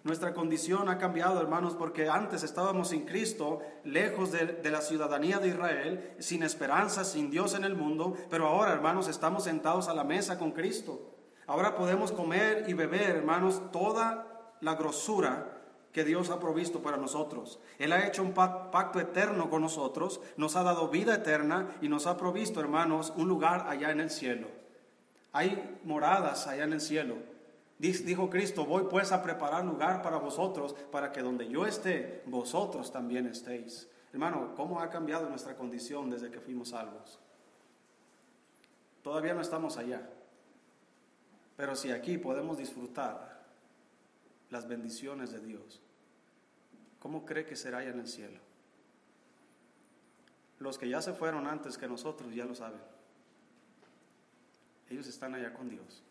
Nuestra condición ha cambiado, hermanos, porque antes estábamos sin Cristo, lejos de, la ciudadanía de Israel, sin esperanza, sin Dios en el mundo, pero ahora, hermanos, estamos sentados a la mesa con Cristo. Ahora podemos comer y beber, hermanos, toda la grosura que Dios ha provisto para nosotros. Él ha hecho un pacto eterno con nosotros, nos ha dado vida eterna y nos ha provisto, hermanos, un lugar allá en el cielo. Hay moradas allá en el cielo. Dijo Cristo, voy pues a preparar lugar para vosotros, para que donde yo esté, vosotros también estéis. Hermano, ¿cómo ha cambiado nuestra condición desde que fuimos salvos? Todavía no estamos allá. Pero si aquí podemos disfrutar las bendiciones de Dios, ¿cómo cree que será allá en el cielo? Los que ya se fueron antes que nosotros ya lo saben. Ellos están allá con Dios.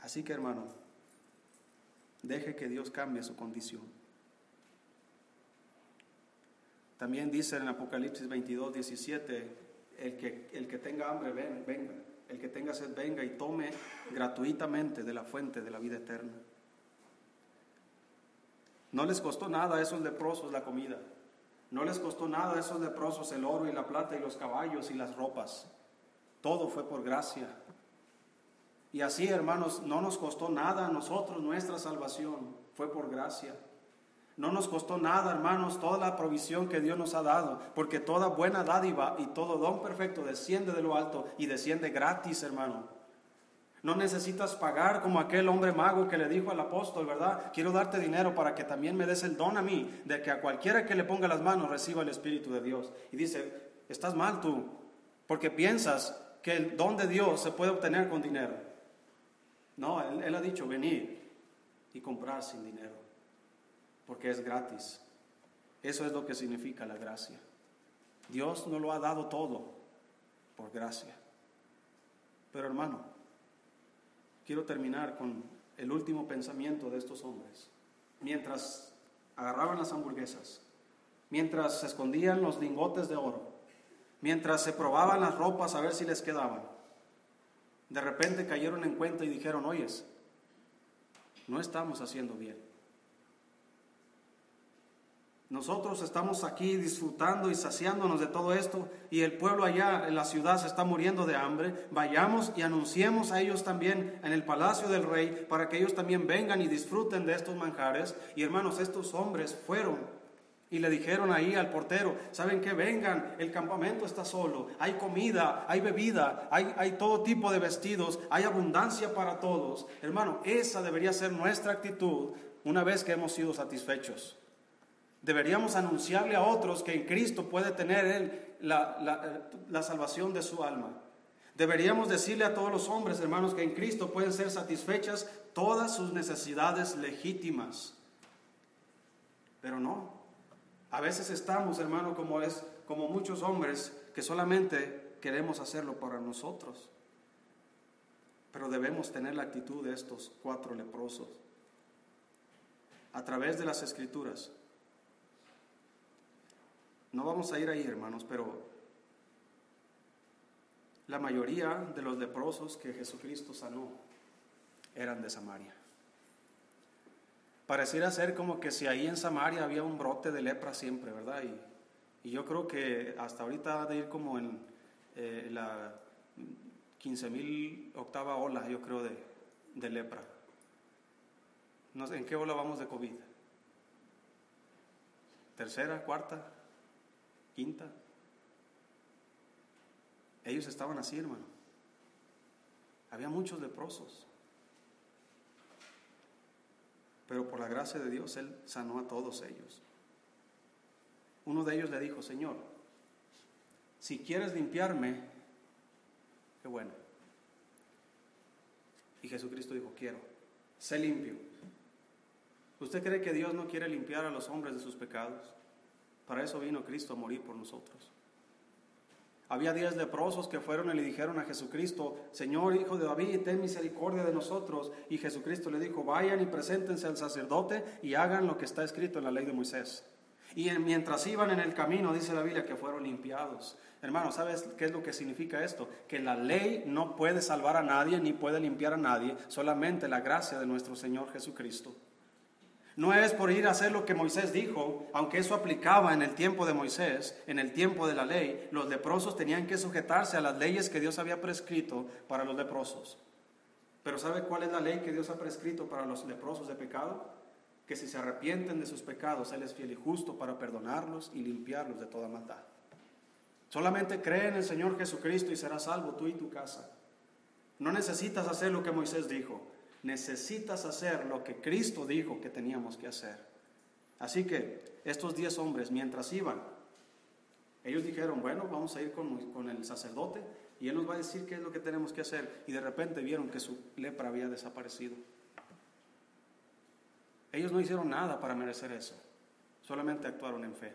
Así que hermano, deje que Dios cambie su condición. También dice en Apocalipsis 22, 17, el que, el que tenga hambre, ven, venga. El que tenga sed, venga y tome gratuitamente de la fuente de la vida eterna. No les costó nada a esos leprosos la comida. No les costó nada a esos leprosos el oro y la plata y los caballos y las ropas. Todo fue por gracia. Y así, hermanos, no nos costó nada a nosotros nuestra salvación. Fue por gracia. No nos costó nada, hermanos, toda la provisión que Dios nos ha dado, porque toda buena dádiva y todo don perfecto desciende de lo alto y desciende gratis, hermano. No necesitas pagar como aquel hombre mago que le dijo al apóstol, ¿verdad? Quiero darte dinero para que también me des el don a mí, de que a cualquiera que le ponga las manos reciba el Espíritu de Dios. Y dice, estás mal tú, porque piensas que el don de Dios se puede obtener con dinero. No, él, él ha dicho, venir y comprar sin dinero, porque es gratis. Eso es lo que significa la gracia. Dios nos lo ha dado todo por gracia. Pero hermano, quiero terminar con el último pensamiento de estos hombres. Mientras agarraban las hamburguesas, mientras se escondían los lingotes de oro, mientras se probaban las ropas a ver si les quedaban, de repente cayeron en cuenta y dijeron, oyes, no estamos haciendo bien. Nosotros estamos aquí disfrutando y saciándonos de todo esto y el pueblo allá en la ciudad se está muriendo de hambre. Vayamos y anunciemos a ellos también en el palacio del rey para que ellos también vengan y disfruten de estos manjares. Y hermanos, estos hombres fueron y le dijeron ahí al portero, ¿saben qué? Vengan, el campamento está solo, hay comida, hay bebida, hay, todo tipo de vestidos, hay abundancia para todos. Hermano, esa debería ser nuestra actitud una vez que hemos sido satisfechos. Deberíamos anunciarle a otros que en Cristo puede tener la, la, la, salvación de su alma. Deberíamos decirle a todos los hombres, hermanos, que en Cristo pueden ser satisfechas todas sus necesidades legítimas. Pero no. A veces estamos, hermano, como es como muchos hombres que solamente queremos hacerlo para nosotros. Pero debemos tener la actitud de estos cuatro leprosos. A través de las escrituras no vamos a ir ahí, hermanos, pero la mayoría de los leprosos que Jesucristo sanó eran de Samaria. Pareciera ser como que si ahí en Samaria había un brote de lepra siempre, ¿verdad? Y, yo creo que hasta ahorita ha de ir como en eh, la 15 mil octava ola, yo creo, de, de lepra. ¿En qué ola vamos de COVID? ¿Tercera, cuarta? quinta. Ellos estaban así, hermano. Había muchos leprosos. Pero por la gracia de Dios, Él sanó a todos ellos. Uno de ellos le dijo, Señor, si quieres limpiarme, qué bueno. Y Jesucristo dijo, quiero, sé limpio. ¿Usted cree que Dios no quiere limpiar a los hombres de sus pecados? Para eso vino Cristo a morir por nosotros. Había diez leprosos que fueron y le dijeron a Jesucristo, Señor, hijo de David, ten misericordia de nosotros. Y Jesucristo le dijo, vayan y preséntense al sacerdote y hagan lo que está escrito en la ley de Moisés. Y mientras iban en el camino, dice la Biblia, que fueron limpiados. Hermano, ¿sabes qué es lo que significa esto? Que la ley no puede salvar a nadie ni puede limpiar a nadie, solamente la gracia de nuestro Señor Jesucristo. No es por ir a hacer lo que Moisés dijo, aunque eso aplicaba en el tiempo de Moisés, en el tiempo de la ley, los leprosos tenían que sujetarse a las leyes que Dios había prescrito para los leprosos. Pero ¿sabe cuál es la ley que Dios ha prescrito para los leprosos de pecado? Que si se arrepienten de sus pecados, Él es fiel y justo para perdonarlos y limpiarlos de toda maldad. Solamente cree en el Señor Jesucristo y serás salvo tú y tu casa. No necesitas hacer lo que Moisés dijo necesitas hacer lo que Cristo dijo que teníamos que hacer. Así que estos diez hombres, mientras iban, ellos dijeron, bueno, vamos a ir con, el sacerdote y él nos va a decir qué es lo que tenemos que hacer. Y de repente vieron que su lepra había desaparecido. Ellos no hicieron nada para merecer eso. solamente actuaron en fe.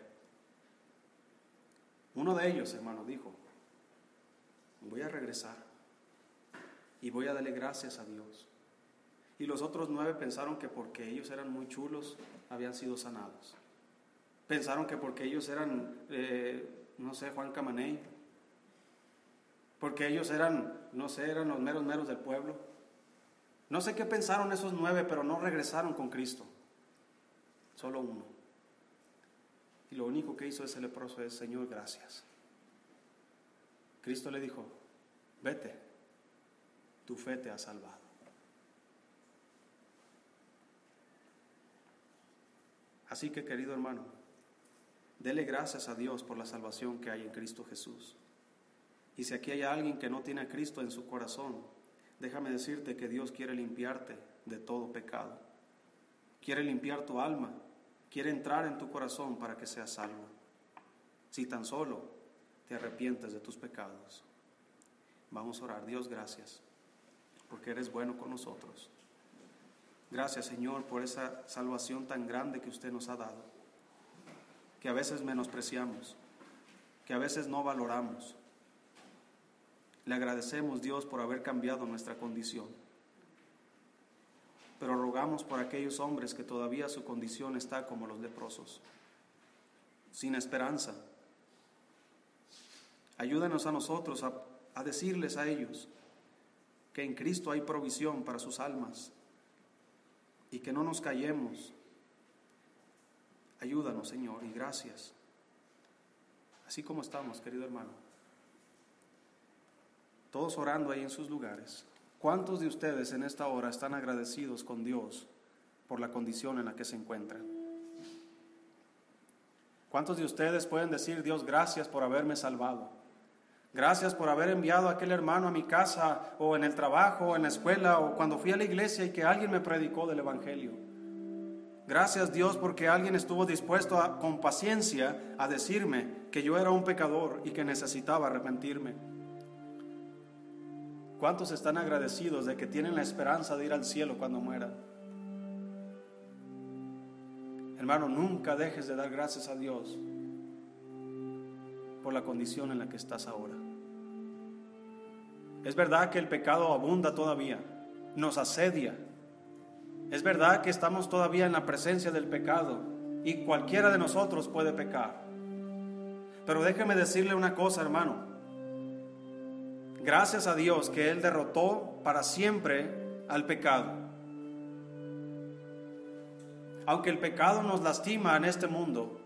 Uno de ellos, hermano, dijo, voy a regresar y voy a darle gracias a Dios. Y los otros nueve pensaron que porque ellos eran muy chulos, habían sido sanados. Pensaron que porque ellos eran, eh, no sé, Juan Camaney, porque ellos eran, no sé, eran los meros meros del pueblo. No sé qué pensaron esos nueve, pero no regresaron con Cristo. Solo uno. Y lo único que hizo ese leproso es, Señor, gracias. Cristo le dijo, vete, tu fe te ha salvado. Así que, querido hermano, dele gracias a Dios por la salvación que hay en Cristo Jesús. Y si aquí hay alguien que no tiene a Cristo en su corazón, déjame decirte que Dios quiere limpiarte de todo pecado. Quiere limpiar tu alma, quiere entrar en tu corazón para que seas salvo. Si tan solo te arrepientes de tus pecados. Vamos a orar. Dios, gracias, porque eres bueno con nosotros. Gracias, Señor, por esa salvación tan grande que usted nos ha dado, que a veces menospreciamos, que a veces no valoramos le agradecemos, Dios, por haber cambiado nuestra condición. Pero rogamos por aquellos hombres que todavía su condición está como los leprosos, sin esperanza. Ayúdanos a nosotros a, a decirles a ellos que en Cristo hay provisión para sus almas y que no nos callemos. Ayúdanos, Señor, y gracias. Así como estamos, querido hermano todos orando ahí en sus lugares. ¿Cuántos de ustedes en esta hora están agradecidos con Dios por la condición en la que se encuentran? ¿Cuántos de ustedes pueden decir, Dios, gracias por haberme salvado? Gracias por haber enviado a aquel hermano a mi casa o en el trabajo o en la escuela o cuando fui a la iglesia y que alguien me predicó del Evangelio. Gracias Dios porque alguien estuvo dispuesto con paciencia a decirme que yo era un pecador y que necesitaba arrepentirme. ¿Cuántos están agradecidos de que tienen la esperanza de ir al cielo cuando mueran? Hermano, nunca dejes de dar gracias a Dios por la condición en la que estás ahora. Es verdad que el pecado abunda todavía, nos asedia. Es verdad que estamos todavía en la presencia del pecado y cualquiera de nosotros puede pecar. Pero déjeme decirle una cosa, hermano. Gracias a Dios que Él derrotó para siempre al pecado. Aunque el pecado nos lastima en este mundo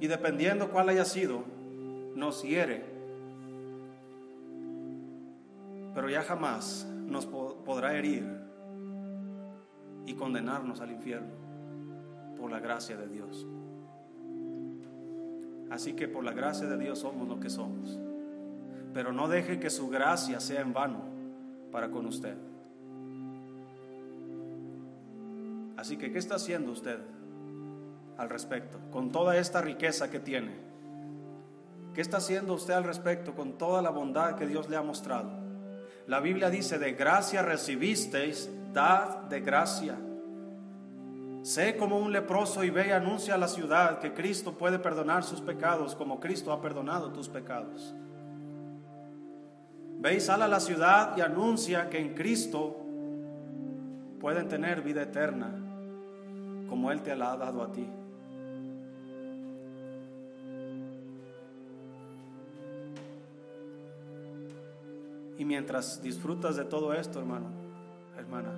y dependiendo cuál haya sido, nos hiere, pero ya jamás nos podrá herir y condenarnos al infierno por la gracia de Dios. Así que por la gracia de Dios somos lo que somos pero no deje que su gracia sea en vano para con usted. Así que, ¿qué está haciendo usted al respecto con toda esta riqueza que tiene? ¿Qué está haciendo usted al respecto con toda la bondad que Dios le ha mostrado? La Biblia dice, de gracia recibisteis, dad de gracia. Sé como un leproso y ve y anuncia a la ciudad que Cristo puede perdonar sus pecados como Cristo ha perdonado tus pecados. Ve y sal a la ciudad y anuncia que en Cristo pueden tener vida eterna, como Él te la ha dado a ti. Y mientras disfrutas de todo esto, hermano, hermana,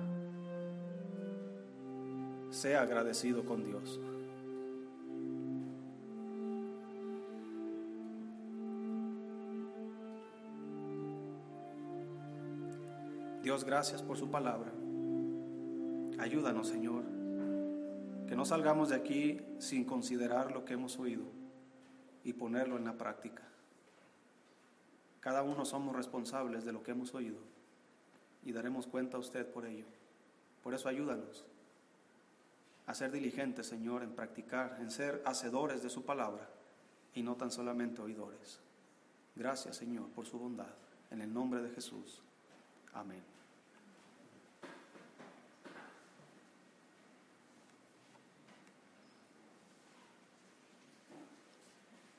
sea agradecido con Dios. Dios, gracias por su palabra. Ayúdanos, Señor, que no salgamos de aquí sin considerar lo que hemos oído y ponerlo en la práctica. Cada uno somos responsables de lo que hemos oído y daremos cuenta a usted por ello. Por eso ayúdanos a ser diligentes, Señor, en practicar, en ser hacedores de su palabra y no tan solamente oidores. Gracias, Señor, por su bondad. En el nombre de Jesús. Amén.